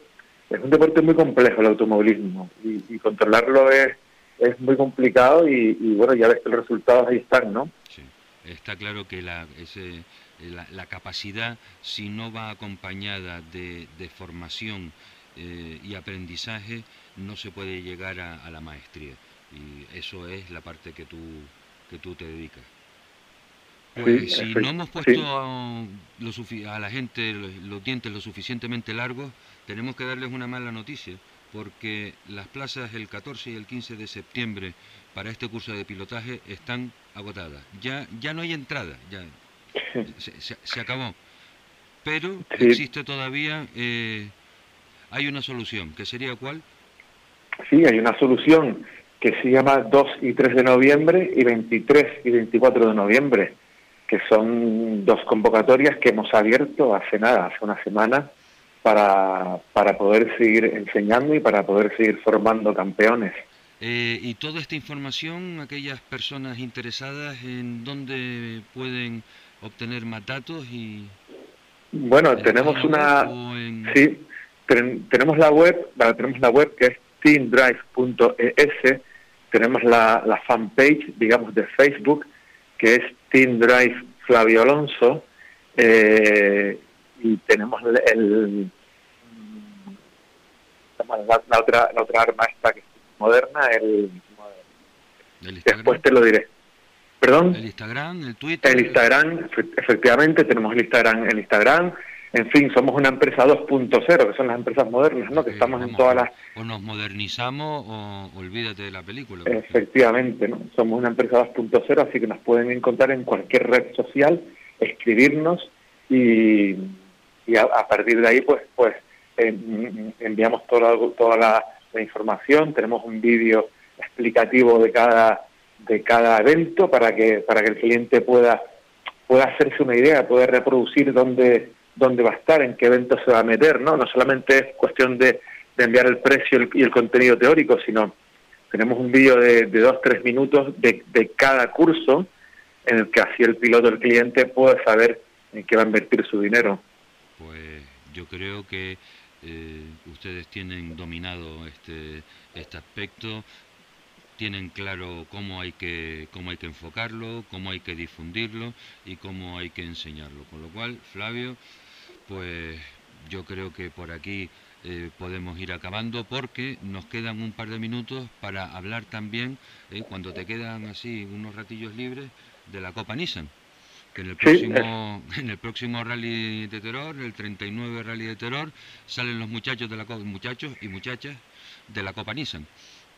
es un deporte muy complejo el automovilismo y, controlarlo es, es muy complicado y, bueno, ya ves que los resultados ahí están, ¿no? Sí, está claro que la, ese, la, capacidad, si no va acompañada de, de formación eh, y aprendizaje, no se puede llegar a la maestría y eso es la parte que tú, que tú te dedicas. Pues si no hemos puesto a, la gente los, dientes lo suficientemente largos, tenemos que darles una mala noticia, porque las plazas el 14 y el 15 de septiembre para este curso de pilotaje están agotadas. Ya, ya no hay entrada, ya se, acabó. Pero existe todavía, eh, hay una solución, que sería cuál? Sí, hay una solución que se llama 2 y 3 de noviembre y 23 y 24 de noviembre, que son dos convocatorias que hemos abierto hace nada, hace una semana, para, para poder seguir enseñando y para poder seguir formando campeones. Eh, y toda esta información, aquellas personas interesadas, ¿en dónde pueden obtener más datos? y Bueno, tenemos una... Sí, tenemos la web, tenemos la web que es teamdrive.es, tenemos la, la fanpage, digamos, de Facebook, que es Team Drive Flavio Alonso, eh, y tenemos el, la, otra, la otra arma esta que es moderna, el, después te lo diré. ¿Perdón? El Instagram, el Twitter. El Instagram, efectivamente, tenemos el Instagram, el Instagram, en fin, somos una empresa 2.0, que son las empresas modernas, ¿no? Que estamos en todas las... O nos modernizamos o olvídate de la película. Efectivamente, ¿no? Somos una empresa 2.0, así que nos pueden encontrar en cualquier red social, escribirnos y, a, partir de ahí, pues, pues enviamos toda, toda la, información, tenemos un vídeo explicativo de cada de cada evento para que para que el cliente pueda pueda hacerse una idea, pueda reproducir dónde dónde va a estar, en qué evento se va a meter, ¿no? No solamente es cuestión de, enviar el precio y el contenido teórico, sino tenemos un vídeo de, dos, tres minutos de, cada curso en el que así el piloto, el cliente, puede saber en qué va a invertir su dinero. Pues yo creo que eh, ustedes tienen dominado este, este aspecto, tienen claro cómo hay que cómo hay que enfocarlo, cómo hay que difundirlo y cómo hay que enseñarlo. Con lo cual, Flavio, pues yo creo que por aquí eh, podemos ir acabando porque nos quedan un par de minutos para hablar también, eh, cuando te quedan así unos ratillos libres, de la Copa Nissan. Que en el, próximo, en el próximo rally de terror, el 39 rally de terror, salen los muchachos de la muchachos y muchachas de la Copa Nissan.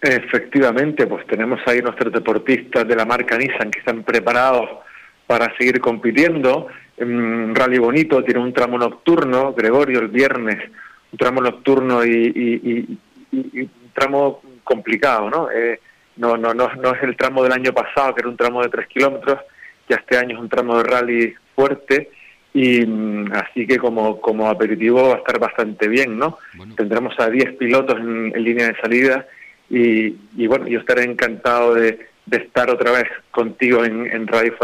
Efectivamente, pues tenemos ahí nuestros deportistas de la marca Nissan que están preparados para seguir compitiendo. Un rally bonito, tiene un tramo nocturno, Gregorio, el viernes, un tramo nocturno y, un tramo complicado, ¿no? Eh, no, no, no, no es el tramo del año pasado, que era un tramo de 3 kilómetros, ya este año es un tramo de rally fuerte y mm, así que como, como aperitivo va a estar bastante bien, ¿no? Tendremos a 10 pilotos en, línea de salida y, y, bueno, yo estaré encantado de, de estar otra vez contigo en, en Radio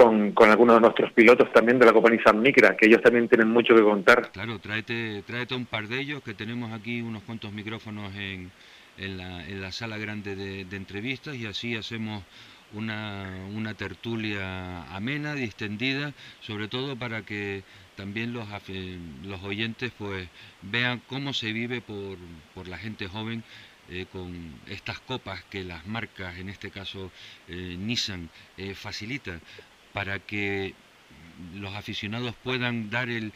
con, con algunos de nuestros pilotos también de la compañía San Micra, que ellos también tienen mucho que contar. Claro, tráete, tráete un par de ellos, que tenemos aquí unos cuantos micrófonos en, en, la, en la sala grande de, entrevistas y así hacemos una, una tertulia amena, distendida, sobre todo para que también los, los oyentes pues vean cómo se vive por, por la gente joven eh, con estas copas que las marcas, en este caso eh, Nissan, eh, facilita para que los aficionados puedan dar el,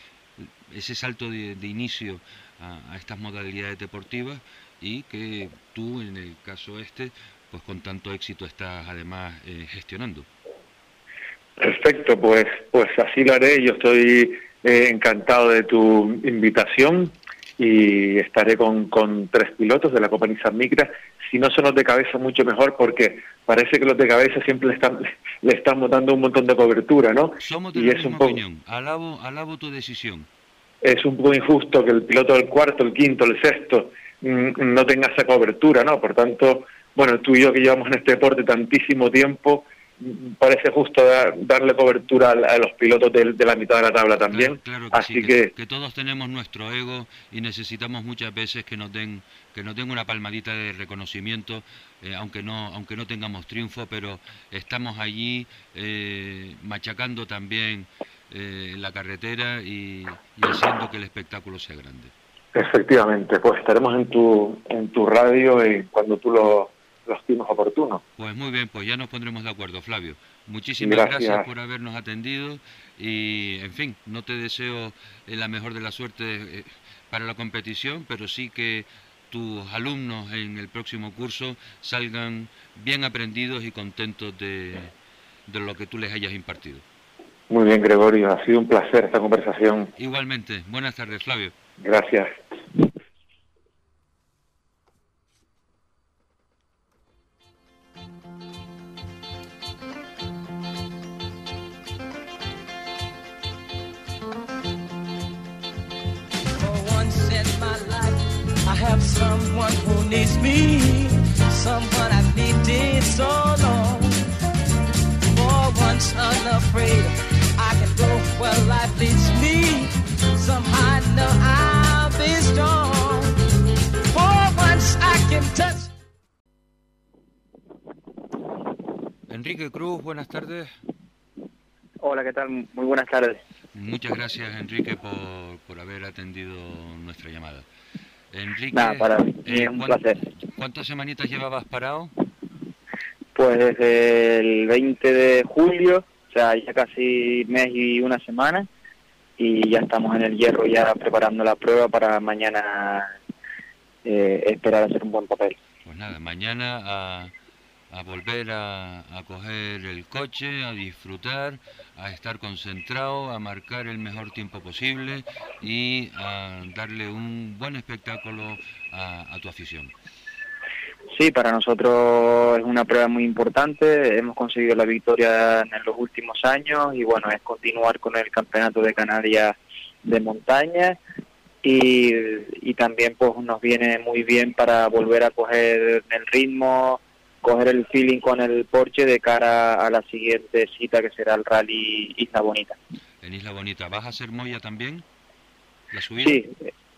ese salto de, inicio a, estas modalidades deportivas y que tú, en el caso este, pues con tanto éxito estás además eh, gestionando. Perfecto, pues, pues así lo haré. Yo estoy eh, encantado de tu invitación y estaré con, con tres pilotos de la compañía San Micra. Si no son los de cabeza, mucho mejor, porque parece que los de cabeza siempre le están, le estamos dando un montón de cobertura, ¿no? Somos de y la misma opinión. Alabo, alabo tu decisión. Es un poco injusto que el piloto del cuarto, el quinto, el sexto mm, no tenga esa cobertura, ¿no? Por tanto, bueno, tú y yo que llevamos en este deporte tantísimo tiempo, parece justo darle cobertura a, los pilotos de, la mitad de la tabla también. Claro, que Así que, que, todos tenemos nuestro ego y necesitamos muchas veces que nos den que nos den una palmadita de reconocimiento, eh, aunque no aunque no tengamos triunfo, pero estamos allí eh, machacando también eh, la carretera y, y haciendo que el espectáculo sea grande. Efectivamente, pues estaremos en tu en tu radio y cuando tú lo los tiempos oportunos. Pues muy bien, pues ya nos pondremos de acuerdo, Flavio. Muchísimas gracias, por habernos atendido y, en fin, no te deseo eh, la mejor de la suerte eh, para la competición, pero sí que tus alumnos en el próximo curso salgan bien aprendidos y contentos de, de lo que tú les hayas impartido. Muy bien, Gregorio, ha sido un placer esta conversación. Igualmente, buenas tardes, Flavio. Gracias. Someone who needs me, someone I've needed so long. For once unafraid, I can go where life leads me. Somehow I know I'll be strong. For once I can touch. Enrique Cruz, buenas tardes. Hola, ¿qué tal? Muy buenas tardes. Muchas gracias, Enrique, por, por haber atendido nuestra llamada. Enrique, para mí eh, un placer. ¿Cuántas semanitas llevabas parado? Pues desde el 20 de julio, o sea, ya casi mes y una semana, y ya estamos en el hierro ya preparando la prueba para mañana eh, esperar hacer un buen papel. Pues nada, mañana a a volver a, coger el coche, a disfrutar, a estar concentrado, a marcar el mejor tiempo posible y a darle un buen espectáculo a, a tu afición. Sí, para nosotros es una prueba muy importante. Hemos conseguido la victoria en los últimos años y bueno, es continuar con el campeonato de Canarias de montaña y, y también pues nos viene muy bien para volver a coger el ritmo, coger el feeling con el Porsche de cara a la siguiente cita que será el Rally Isla Bonita. En Isla Bonita, ¿vas a hacer Moya también? ¿La subida? Sí,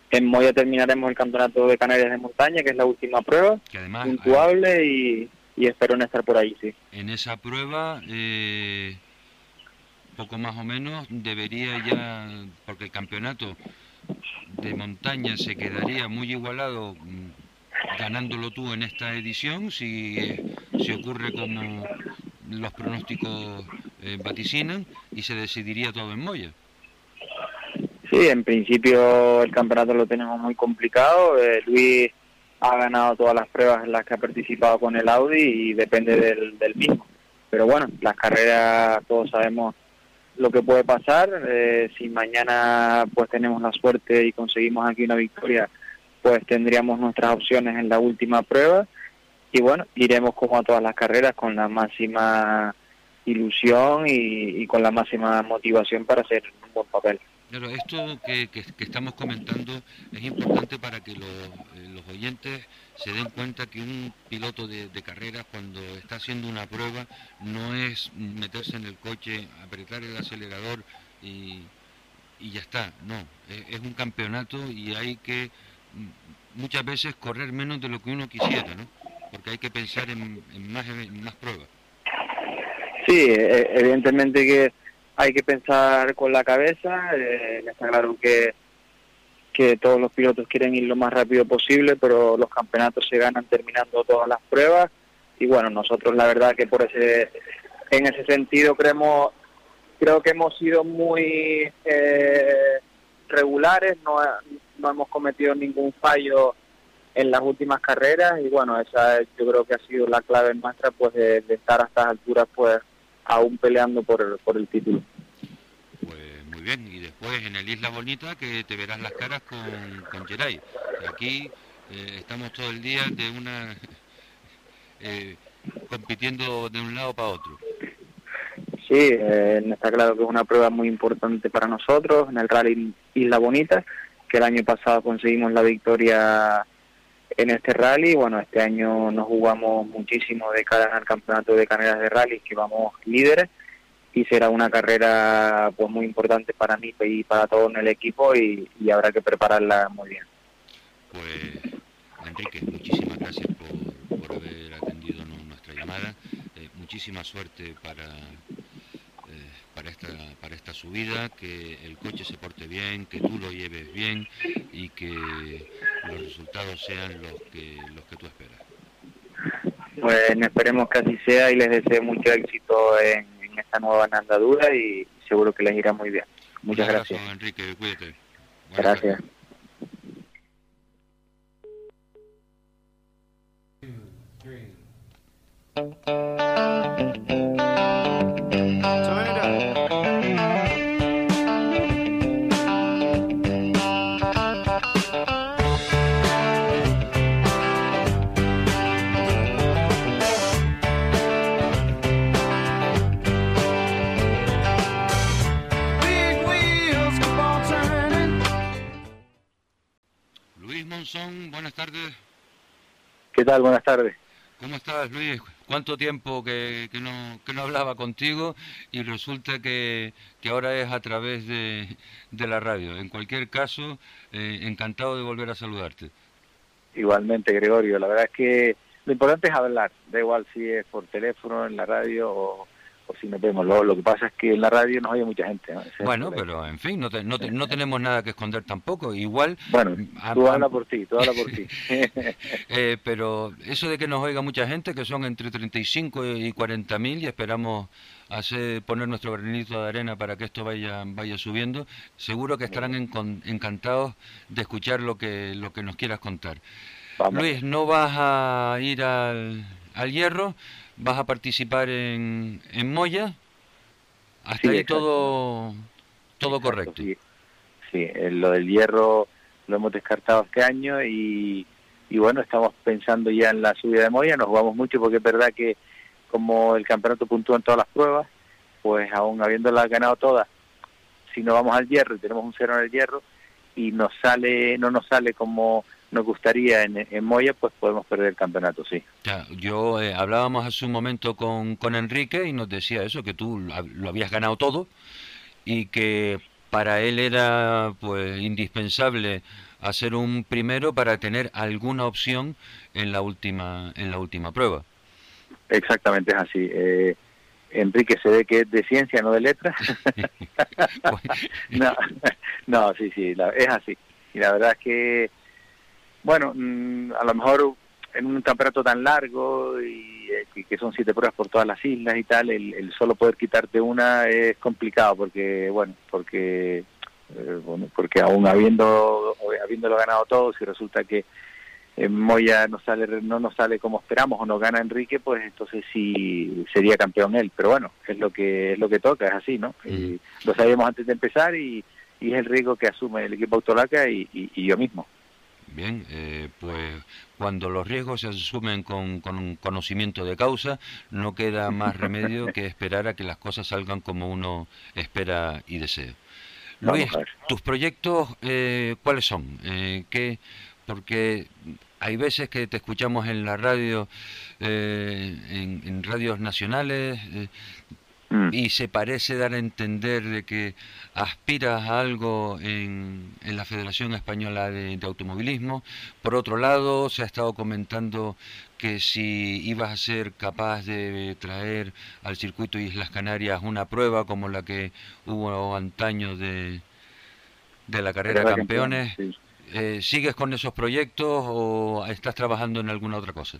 en Moya terminaremos el Campeonato de Canarias de Montaña, que es la última prueba, que además, puntuable y, espero no estar por ahí, sí. En esa prueba, eh, poco más o menos, debería ya, porque el campeonato de montaña se quedaría muy igualado ganándolo tú en esta edición, si, si ocurre como los pronósticos eh, vaticinan y se decidiría todo en Moya. Sí, en principio el campeonato lo tenemos muy complicado. Eh, Luis ha ganado todas las pruebas en las que ha participado con el Audi y depende del, mismo. pero bueno, las carreras todos sabemos lo que puede pasar. Eh, si mañana pues tenemos la suerte y conseguimos aquí una victoria, pues tendríamos nuestras opciones en la última prueba. Y bueno, iremos como a todas las carreras con la máxima ilusión y, con la máxima motivación para hacer un buen papel. Claro, esto que, estamos comentando es importante para que los, eh, los oyentes se den cuenta que un piloto de, de carreras cuando está haciendo una prueba no es meterse en el coche, apretar el acelerador y, ya está, no, es, un campeonato y hay que muchas veces correr menos de lo que uno quisiera, ¿no? Porque hay que pensar en, más, en más pruebas. Sí, e, evidentemente que hay que pensar con la cabeza, eh, está claro que que todos los pilotos quieren ir lo más rápido posible, pero los campeonatos se ganan terminando todas las pruebas y bueno, nosotros la verdad que por ese en ese sentido creemos creo que hemos sido muy eh, regulares, no, no hemos cometido ningún fallo en las últimas carreras y bueno, esa yo creo que ha sido la clave nuestra pues de, de estar a estas alturas pues aún peleando por, por el título bien. Y después en el Isla Bonita que te verás las caras con, con Geray. Aquí eh, estamos todo el día de una eh, compitiendo de un lado para otro. Sí, eh, está claro que es una prueba muy importante para nosotros en el Rally Isla Bonita, que el año pasado conseguimos la victoria en este rally. Bueno, este año nos jugamos muchísimo de cara al campeonato de carreras de rally, que vamos líderes y será una carrera pues muy importante para mí y para todo en el equipo y, habrá que prepararla muy bien. Pues Enrique, muchísimas gracias por, haber atendido nuestra llamada. Eh, muchísima suerte para, para, esta, para esta subida, que el coche se porte bien, que tú lo lleves bien y que los resultados sean los que, los que tú esperas. Pues esperemos que así sea y les deseo mucho éxito en esta nueva andadura y seguro que les irá muy bien. Muchas gracias. Enrique, cuídate. gracias. Buenas tardes. ¿Qué tal? Buenas tardes. ¿Cómo estás, Luis? ¿Cuánto tiempo que, que, no, que no hablaba contigo y resulta que, que ahora es a través de, de, la radio? En cualquier caso, eh, encantado de volver a saludarte. Igualmente, Gregorio. La verdad es que lo importante es hablar, da igual si es por teléfono, en la radio o, o si nos vemos. Lo, lo, que pasa es que en la radio nos oye mucha gente. Bueno, pero en fin, no, no, no, tenemos nada que esconder tampoco. Igual. Bueno, tú habla por ti, tú habla por ti. eh, pero eso de que nos oiga mucha gente, que son entre 35 y 40 mil, y esperamos hacer poner nuestro granito de arena para que esto vaya vaya subiendo, seguro que estarán encantados de escuchar lo que lo que nos quieras contar. Luis, ¿no vas a ir al, al hierro? Vas a participar en, en Moya. Hasta ahí todo, todo correcto. Sí. lo del hierro lo hemos descartado este año y, y bueno, estamos pensando ya en la subida de Moya. Nos jugamos mucho porque es verdad que como el campeonato puntúa en todas las pruebas, pues aún habiéndolas ganado todas, si no vamos al hierro y tenemos un cero en el hierro y nos sale no nos sale como nos gustaría en, en Moya, pues podemos perder el campeonato, sí. yo eh, hablábamos hace un momento con, con Enrique y nos decía eso, que tú lo habías ganado todo y que para él era pues indispensable hacer un primero para tener alguna opción en la última en la última prueba. Exactamente es así. Eh, Enrique se ve que es de ciencia, no de letras. no, no, sí, sí, es así. Y la verdad es que bueno, mm, a lo mejor en un campeonato tan largo y eh, que son siete pruebas por todas las islas y tal, el, solo poder quitarte una es complicado porque, bueno, porque eh, bueno, porque aún habiendo habiéndolo ganado todo, si resulta que Moya no sale no nos sale como esperamos o no gana Enrique pues entonces sí sería campeón él. Pero bueno es lo que es lo que toca es así no y lo sabíamos antes de empezar y, y, es el riesgo que asume el equipo Autolaca y, y, yo mismo bien eh, pues cuando los riesgos se asumen con, conocimiento de causa no queda más remedio que esperar a que las cosas salgan como uno espera y desea. Luis, tus proyectos, eh, ¿cuáles son? Eh, ¿qué, porque hay veces que te escuchamos en la radio, eh, en, radios nacionales, eh, mm. y se parece dar a entender de que aspiras a algo en, la Federación Española de, Automovilismo. Por otro lado, se ha estado comentando que si ibas a ser capaz de traer al circuito Islas Canarias una prueba como la que hubo antaño de, de la carrera de campeones. Eh, ¿Sigues con esos proyectos o estás trabajando en alguna otra cosa?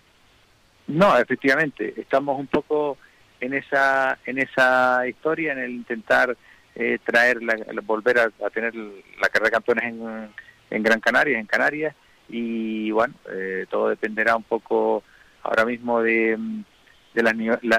No, efectivamente, estamos un poco en esa en esa historia, en el intentar eh, traer, la, volver a, tener la carrera de campeones en, en Gran Canaria, en Canarias, y bueno, eh, todo dependerá un poco ahora mismo de, de las,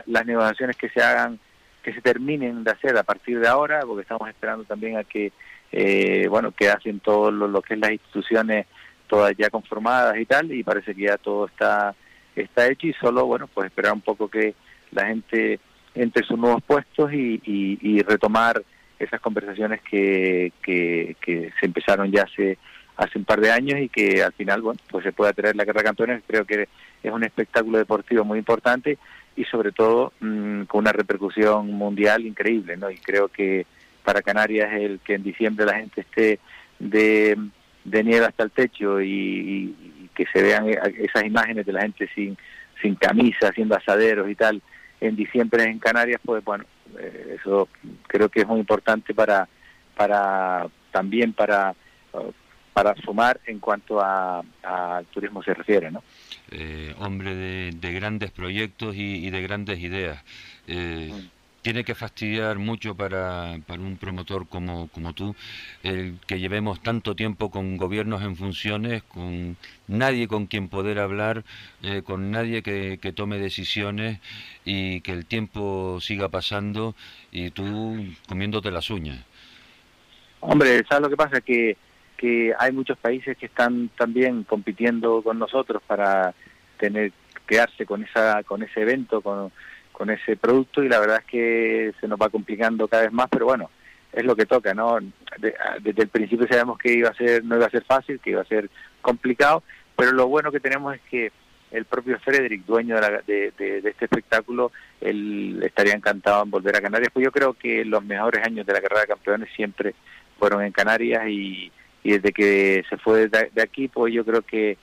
las negociaciones que se hagan, que se terminen de hacer a partir de ahora, porque estamos esperando también a que eh, bueno, que hacen todo lo, que es las instituciones todas ya conformadas y tal, y parece que ya todo está, está hecho y solo, bueno, pues esperar un poco que la gente entre sus nuevos puestos y, y, retomar esas conversaciones que, que, se empezaron ya hace hace un par de años y que al final bueno pues se pueda traer la carrera de creo que es un espectáculo deportivo muy importante y sobre todo mm, con una repercusión mundial increíble no y creo que para Canarias el que en diciembre la gente esté de, nieve hasta el techo y, que se vean esas imágenes de la gente sin, sin camisa, haciendo asaderos y tal, en diciembre en Canarias, pues bueno, eh, eso creo que es muy importante para, para también para, para sumar en cuanto al turismo se refiere, ¿no? Eh, hombre de, grandes proyectos y, de grandes ideas. Eh, mm tiene que fastidiar mucho para, para un promotor como, como tú el que llevemos tanto tiempo con gobiernos en funciones, con nadie con quien poder hablar, eh, con nadie que, que, tome decisiones y que el tiempo siga pasando y tú comiéndote las uñas. Hombre, ¿sabes lo que pasa? Que, que hay muchos países que están también compitiendo con nosotros para tener quedarse con esa con ese evento, con con ese producto y la verdad es que se nos va complicando cada vez más, pero bueno, es lo que toca, ¿no? desde el principio sabemos que iba a ser, no iba a ser fácil, que iba a ser complicado, pero lo bueno que tenemos es que el propio Frederick, dueño de, este espectáculo, él estaría encantado en volver a Canarias, pues yo creo que los mejores años de la carrera de campeones siempre fueron en Canarias y, y desde que se fue de aquí, pues yo creo que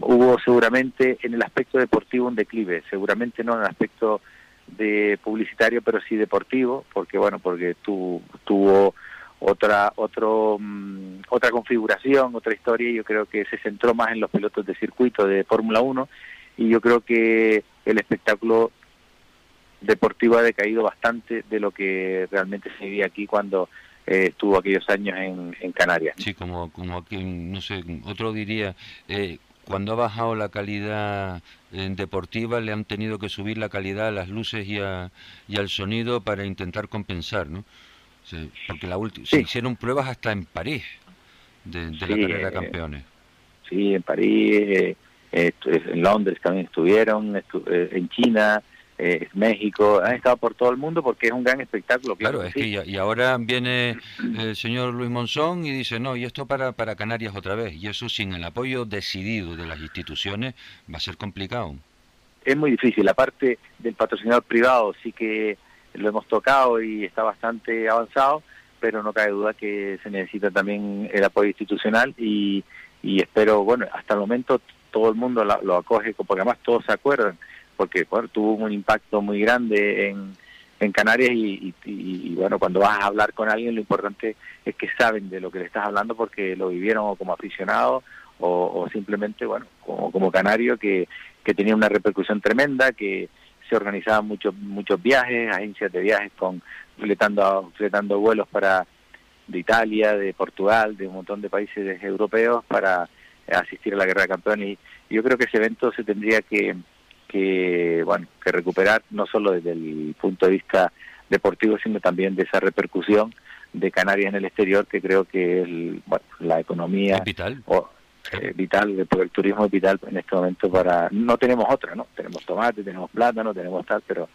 hubo seguramente en el aspecto deportivo un declive, seguramente no en el aspecto de publicitario, pero sí deportivo, porque bueno, porque tu, tuvo otra otro mm, otra configuración, otra historia, y yo creo que se centró más en los pilotos de circuito de Fórmula 1 y yo creo que el espectáculo deportivo ha decaído bastante de lo que realmente se vivía aquí cuando eh, estuvo aquellos años en, Canarias. Sí, como, como aquí, no sé, otro diría, eh, cuando ha bajado la calidad eh, deportiva le han tenido que subir la calidad a las luces y, y al sonido para intentar compensar, ¿no? porque la se hicieron pruebas hasta en París de, la carrera de eh, campeones. Sí, en París, eh, en Londres también estuvieron, en China, eh, México, han estado por todo el mundo porque es un gran espectáculo. Claro, es que y ahora viene el señor Luis Monzón y dice, no, y esto para, para Canarias otra vez, y eso sin el apoyo decidido de las instituciones va a ser complicado. Es muy difícil, la parte del patrocinador privado sí que lo hemos tocado y está bastante avanzado, pero no cabe duda que se necesita también el apoyo institucional y, y espero, bueno, hasta el momento todo el mundo lo acoge, porque además todos se acuerdan porque tuvo un impacto muy grande en, en Canarias y, bueno, cuando vas a hablar con alguien lo importante es que saben de lo que le estás hablando porque lo vivieron como aficionados o, simplemente, bueno, como, como canario que, que tenía una repercusión tremenda, que se organizaban muchos muchos viajes, agencias de viajes con fletando, fletando vuelos para de Italia, de Portugal, de un montón de países europeos para asistir a la Guerra de Campeones. Y yo creo que ese evento se tendría que, que, bueno, que recuperar no solo desde el punto de vista deportivo, sino también de esa repercusión de Canarias en el exterior, que creo que el, bueno, la economía vital. O, eh, vital, el turismo es vital en este momento para... No tenemos otra, ¿no? Tenemos tomate, tenemos plátano, tenemos tal, pero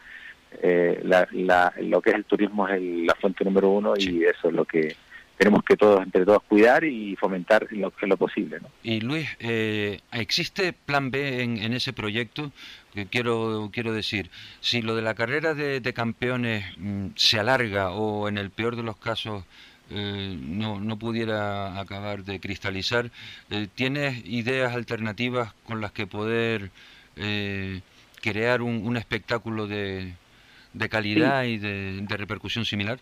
eh, la, la, lo que es el turismo es la fuente número uno y eso es lo que tenemos que todos, entre todos, cuidar y fomentar lo, lo posible. ¿no? Y Luis, eh, ¿existe plan B en, en, ese proyecto? Que quiero, quiero decir, si lo de la carrera de, de campeones mm, se alarga o en el peor de los casos eh, no, no pudiera acabar de cristalizar, eh, ¿tienes ideas alternativas con las que poder eh, crear un, un espectáculo de, de calidad Sí. y de, de repercusión similar?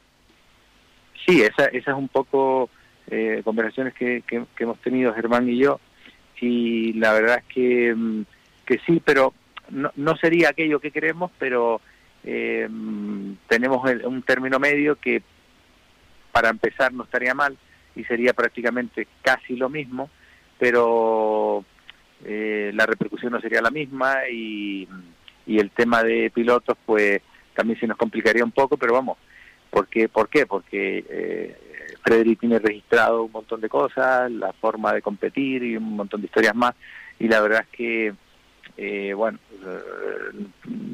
Sí, esa, esa es un poco eh, conversaciones que, que, hemos tenido Germán y yo y la verdad es que, mm, que sí, pero no, no sería aquello que queremos, pero eh, mm, tenemos un término medio que para empezar no estaría mal y sería prácticamente casi lo mismo, pero eh, la repercusión no sería la misma y, y el tema de pilotos pues también se nos complicaría un poco, pero vamos, porque, ¿por qué? Porque eh, Frederick tiene registrado un montón de cosas, la forma de competir y un montón de historias más, y la verdad es que, eh, bueno, eh,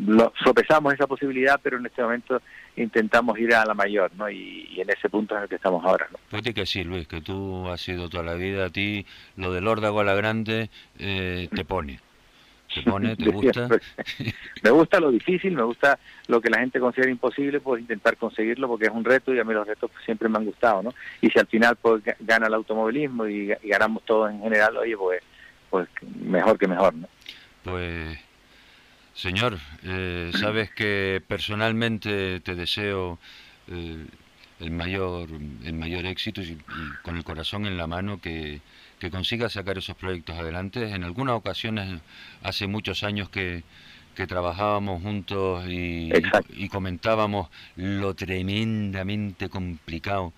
lo, sopesamos esa posibilidad, pero en este momento intentamos ir a la mayor, ¿no? Y, y en ese punto en el que estamos ahora, ¿no? Fíjate que sí, Luis, que tú has sido toda la vida, a ti lo del órdago a la grande eh, te pone. Te pone, te gusta. me gusta lo difícil, me gusta lo que la gente considera imposible, pues intentar conseguirlo porque es un reto y a mí los retos pues, siempre me han gustado, ¿no? Y si al final pues ga- gana el automovilismo y, ga- y ganamos todos en general, oye, pues, pues mejor que mejor, ¿no? Pues, señor, eh, sabes que personalmente te deseo eh, el mayor el mayor éxito y, y con el corazón en la mano que, que consigas sacar esos proyectos adelante. En algunas ocasiones, hace muchos años que, que trabajábamos juntos y, y- y comentábamos lo tremendamente complicado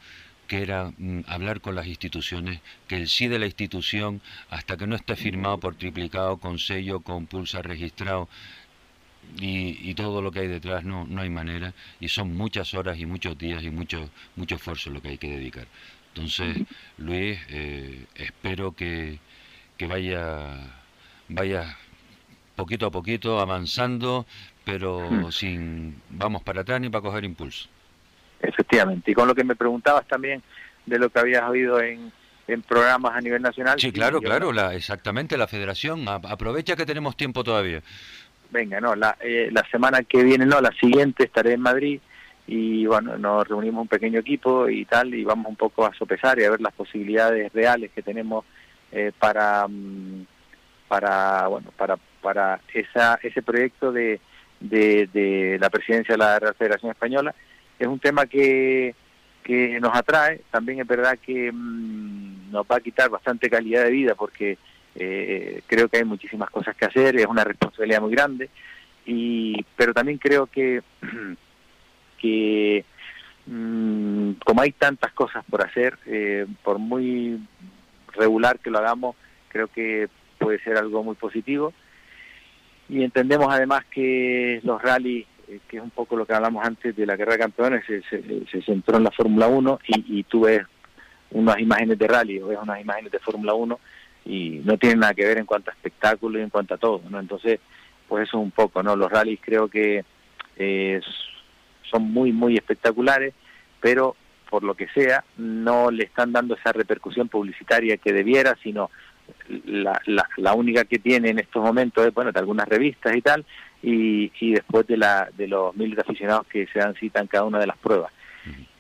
que era mm, hablar con las instituciones, que el sí de la institución, hasta que no esté firmado por triplicado, con sello, con pulsa registrado, y, y todo lo que hay detrás, no, no hay manera, y son muchas horas y muchos días y mucho, mucho esfuerzo lo que hay que dedicar. Entonces, Luis, eh, espero que, que vaya, vaya poquito a poquito avanzando, pero sin vamos para atrás ni para coger impulso. Efectivamente. Y con lo que me preguntabas también de lo que habías oído en, en programas a nivel nacional. Sí, claro, claro, la, exactamente, la federación. a- aprovecha que tenemos tiempo todavía. Venga, no, la, eh, la semana que viene, no, la siguiente estaré en Madrid y bueno, nos reunimos un pequeño equipo y tal y vamos un poco a sopesar y a ver las posibilidades reales que tenemos eh, para mm, para bueno para para esa ese proyecto de, de, la presidencia de la Real Federación Española. Es un tema que que nos atrae. También es verdad que mm, nos va a quitar bastante calidad de vida porque eh, creo que hay muchísimas cosas que hacer, es una responsabilidad muy grande, y pero también creo que, que mm, como hay tantas cosas por hacer, eh, por muy regular que lo hagamos, creo que puede ser algo muy positivo. Y entendemos además que los rallies, eh, que es un poco lo que hablamos antes de la guerra de campeones, se, se, centró en la Fórmula 1 y, y tú ves unas imágenes de rally o ves unas imágenes de Fórmula 1 y no tienen nada que ver en cuanto a espectáculo y en cuanto a todo, ¿no? Entonces, pues eso un poco, ¿no? Los rallies creo que eh, son muy, muy espectaculares, pero por lo que sea, no le están dando esa repercusión publicitaria que debiera, sino la, la, la única que tiene en estos momentos es, bueno, de algunas revistas y tal, y, y después de, la, de los miles de aficionados que se dan cita en cada una de las pruebas.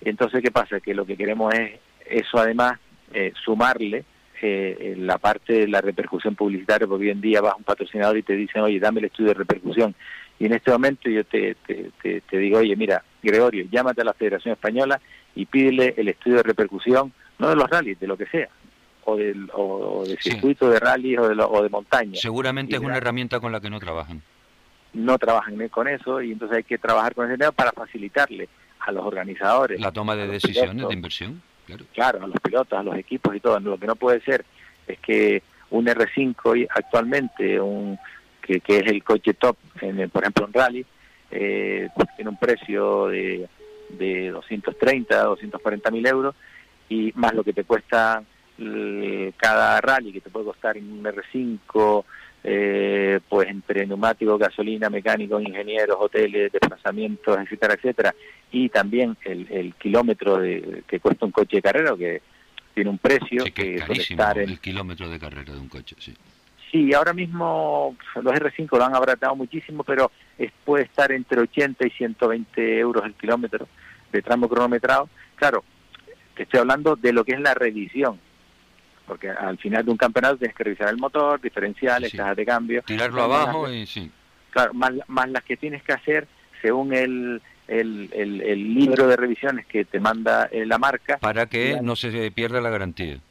Entonces, ¿qué pasa? Que lo que queremos es eso además, eh, sumarle eh, la parte de la repercusión publicitaria, porque hoy en día vas a un patrocinador y te dicen, oye, dame el estudio de repercusión. Y en este momento yo te, te, te, te digo, oye, mira, Gregorio, llámate a la Federación Española y pídele el estudio de repercusión, no de los rallies, de lo que sea, o, del, o, o de circuito de rallies o de, lo- o de montaña. Seguramente Y es una herramienta con la que no trabajan. No trabajan con eso y entonces hay que trabajar con ese tema para facilitarle a los organizadores. La toma de decisiones pilotos, de inversión, claro. claro, a los pilotos, a los equipos y todo. Lo que no puede ser es que un R5 actualmente, un que, que es el coche top, en, por ejemplo en rally, eh, tiene un precio de, de 230, 240 mil euros, y más lo que te cuesta cada rally, que te puede costar en un R5, eh, pues entre neumáticos, gasolina, mecánicos, ingenieros, hoteles, desplazamientos, etcétera, etcétera, y también el, el kilómetro de, que cuesta un coche de carrera, que tiene un precio que, estar en... el kilómetro de carrera de un coche, sí. Sí, ahora mismo los R5 lo han abratado muchísimo, pero puede estar entre 80 y 120 euros el kilómetro de tramo cronometrado. Claro, te estoy hablando de lo que es la revisión, porque al final de un campeonato tienes que revisar el motor, diferenciales, cajas de cambio. Tirarlo abajo y sí. Claro, más, más las que tienes que hacer según el, el, el, libro de revisiones que te manda eh, la marca. Para que no se pierda la garantía.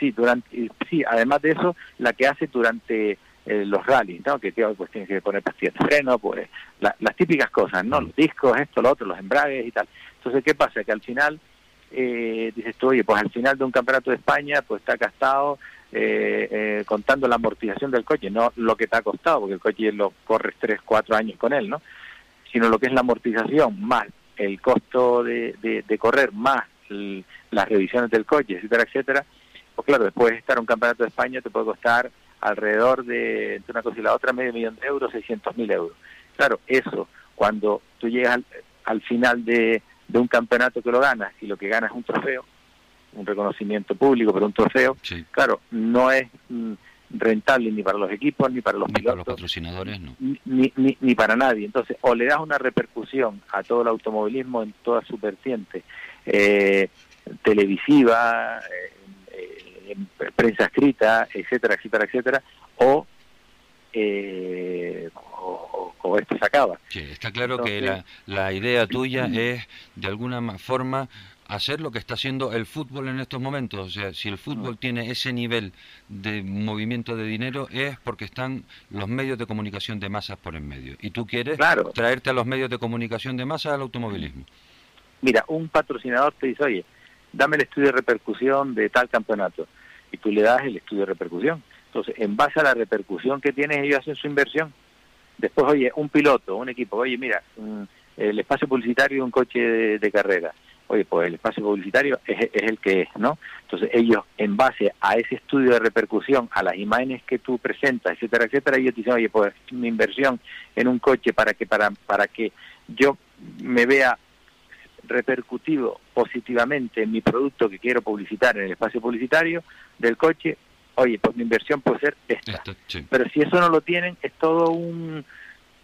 Sí, durante, sí, además de eso, la que hace durante eh, los rallies, ¿no? Que pues tienes que poner pastillas de freno, pues las típicas cosas, ¿no? Los discos, esto, lo otro, los embragues y tal. Entonces, ¿qué pasa? Que al final eh, dices tú, oye, pues al final de un campeonato de España, pues está gastado eh, eh, contando la amortización del coche, no lo que te ha costado, porque el coche lo corres 3, 4 años con él, ¿no? Sino lo que es la amortización, más el costo de, de, correr, más las revisiones del coche, etcétera, etcétera. Pues claro, después de estar un campeonato de España te puede costar alrededor de, entre una cosa y la otra, medio millón de euros, 600 mil euros. Claro, eso, cuando tú llegas al final de, de un campeonato que lo ganas y lo que ganas es un trofeo, un reconocimiento público, pero un trofeo, claro, no es mm, rentable ni para los equipos, ni para los pilotos. los patrocinadores, no. Ni, ni, ni, para nadie. Entonces, o le das una repercusión a todo el automovilismo en toda su vertiente, eh, televisiva, eh, prensa escrita, etcétera, etcétera, etcétera, o eh, o, esto se acaba. Sí, está claro que la, la idea tuya es, de alguna forma, hacer lo que está haciendo el fútbol en estos momentos. O sea, si el fútbol tiene ese nivel de movimiento de dinero es porque están los medios de comunicación de masas por en medio. Y tú quieres traerte a los medios de comunicación de masas al automovilismo. Mira, un patrocinador te dice, oye, dame el estudio de repercusión de tal campeonato. Y tú le das el estudio de repercusión. Entonces, en base a la repercusión que tiene, ellos hacen su inversión. Después, oye, un piloto, un equipo, oye, mira, el espacio publicitario de un coche de, carrera. Oye, pues el espacio publicitario es, el que es, ¿no? Entonces ellos, en base a ese estudio de repercusión, a las imágenes que tú presentas, etcétera, etcétera, ellos dicen, oye, pues mi inversión en un coche para que, para, para que yo me vea repercutivo positivamente en mi producto que quiero publicitar en el espacio publicitario del coche, oye, pues mi inversión puede ser esta. Pero si eso no lo tienen, es todo un,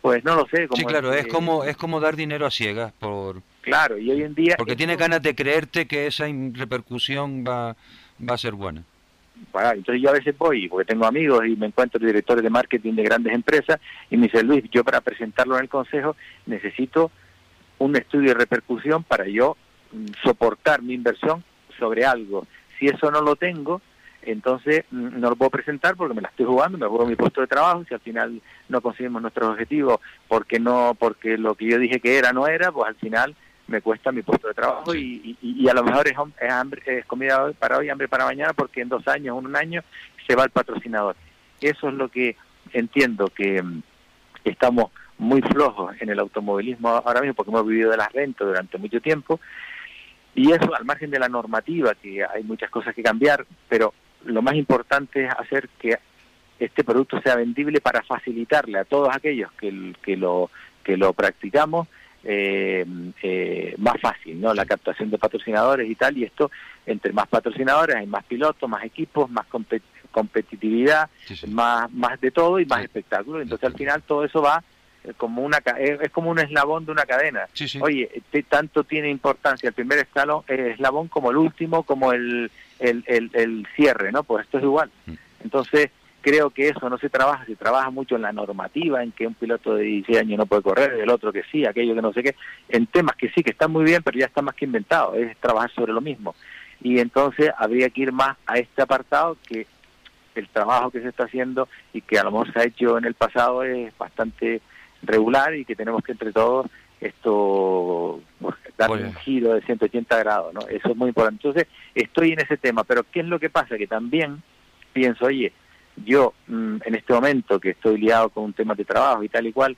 pues no lo sé. Como sí, claro, es, como es como dar dinero a ciegas por... Claro, y hoy en día... Porque tiene ganas de creerte que esa repercusión va, va a ser buena. Bueno, entonces yo a veces voy, porque tengo amigos y me encuentro directores de marketing de grandes empresas, y me dice, Luis, yo para presentarlo en el consejo necesito un estudio de repercusión para yo mm, soportar mi inversión sobre algo. Si eso no lo tengo, entonces mm, no lo puedo presentar porque me la estoy jugando, me juego mi puesto de trabajo, si al final no conseguimos nuestros objetivos porque no, porque lo que yo dije que era no era, pues al final me cuesta mi puesto de trabajo y, y, a lo mejor es, es, hambre, es comida para hoy, hambre para mañana, porque en dos años, en un año, se va el patrocinador. Eso es lo que entiendo que mm, estamos muy flojos en el automovilismo ahora mismo, porque hemos vivido de las rentas durante mucho tiempo, y eso al margen de la normativa, que hay muchas cosas que cambiar, pero lo más importante es hacer que este producto sea vendible para facilitarle a todos aquellos que, que lo que lo practicamos eh, eh, más fácil, ¿no? La captación de patrocinadores y tal, y esto, entre más patrocinadores, hay más pilotos, más equipos, más competitividad, más más de todo y más espectáculo. Entonces, al final, todo eso va como una es como un eslabón de una cadena. Oye, tanto tiene importancia el primer escalón, eslabón como el último, como el, el, el, cierre, ¿no? Pues esto es igual. Mm. Entonces, creo que eso no se trabaja, se trabaja mucho en la normativa, en que un piloto de 16 años no puede correr, el otro que sí, aquello que no sé qué, en temas que sí, que están muy bien, pero ya está más que inventado, es trabajar sobre lo mismo. Y entonces habría que ir más a este apartado que el trabajo que se está haciendo y que a lo mejor se ha hecho en el pasado es bastante regular y que tenemos que entre todos esto dar un giro de 180 grados, ¿no? Eso es muy importante. Entonces, estoy en ese tema, pero ¿qué es lo que pasa? Que también pienso, oye, yo mm, en este momento que estoy liado con un tema de trabajo y tal y cual,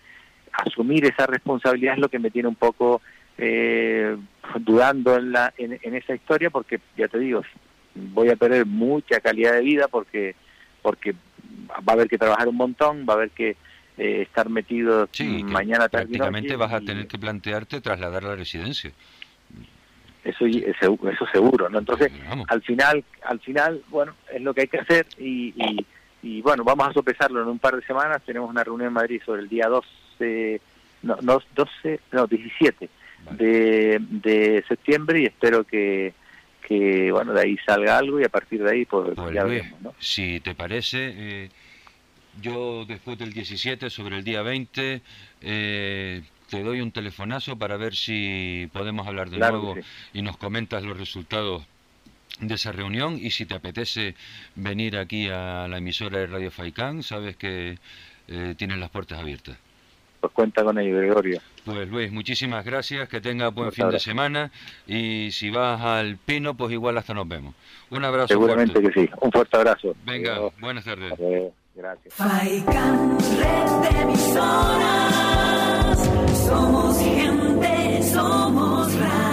asumir esa responsabilidad es lo que me tiene un poco eh, dudando en, la, en, esa historia porque, ya te digo, voy a perder mucha calidad de vida porque porque va a haber que trabajar un montón, va a haber que eh, estar metido mañana tarde prácticamente vas a tener que plantearte trasladar la residencia. Eso eso seguro no entonces al final al final bueno es lo que hay que hacer y, y, bueno vamos a sopesarlo en un par de semanas. Tenemos una reunión en Madrid sobre el día 12 no, no 12 no 17 de, de septiembre y espero que que bueno de ahí salga algo y a partir de ahí pues, pues ya veremos ¿no? si te parece eh, yo después del 17, sobre el día 20, eh, te doy un telefonazo para ver si podemos hablar de nuevo y nos comentas los resultados de esa reunión y si te apetece venir aquí a la emisora de Radio Faicán, sabes que eh, tienes las puertas abiertas. Pues cuenta con ello, Gregorio. Pues Luis, muchísimas gracias, que tenga buen fin de semana y si vas al Pino, pues igual hasta nos vemos. Un abrazo. Seguramente que sí, un fuerte abrazo. Venga, buenas tardes. Gracias. Faikan, red de emisoras. Somos gente, somos radio.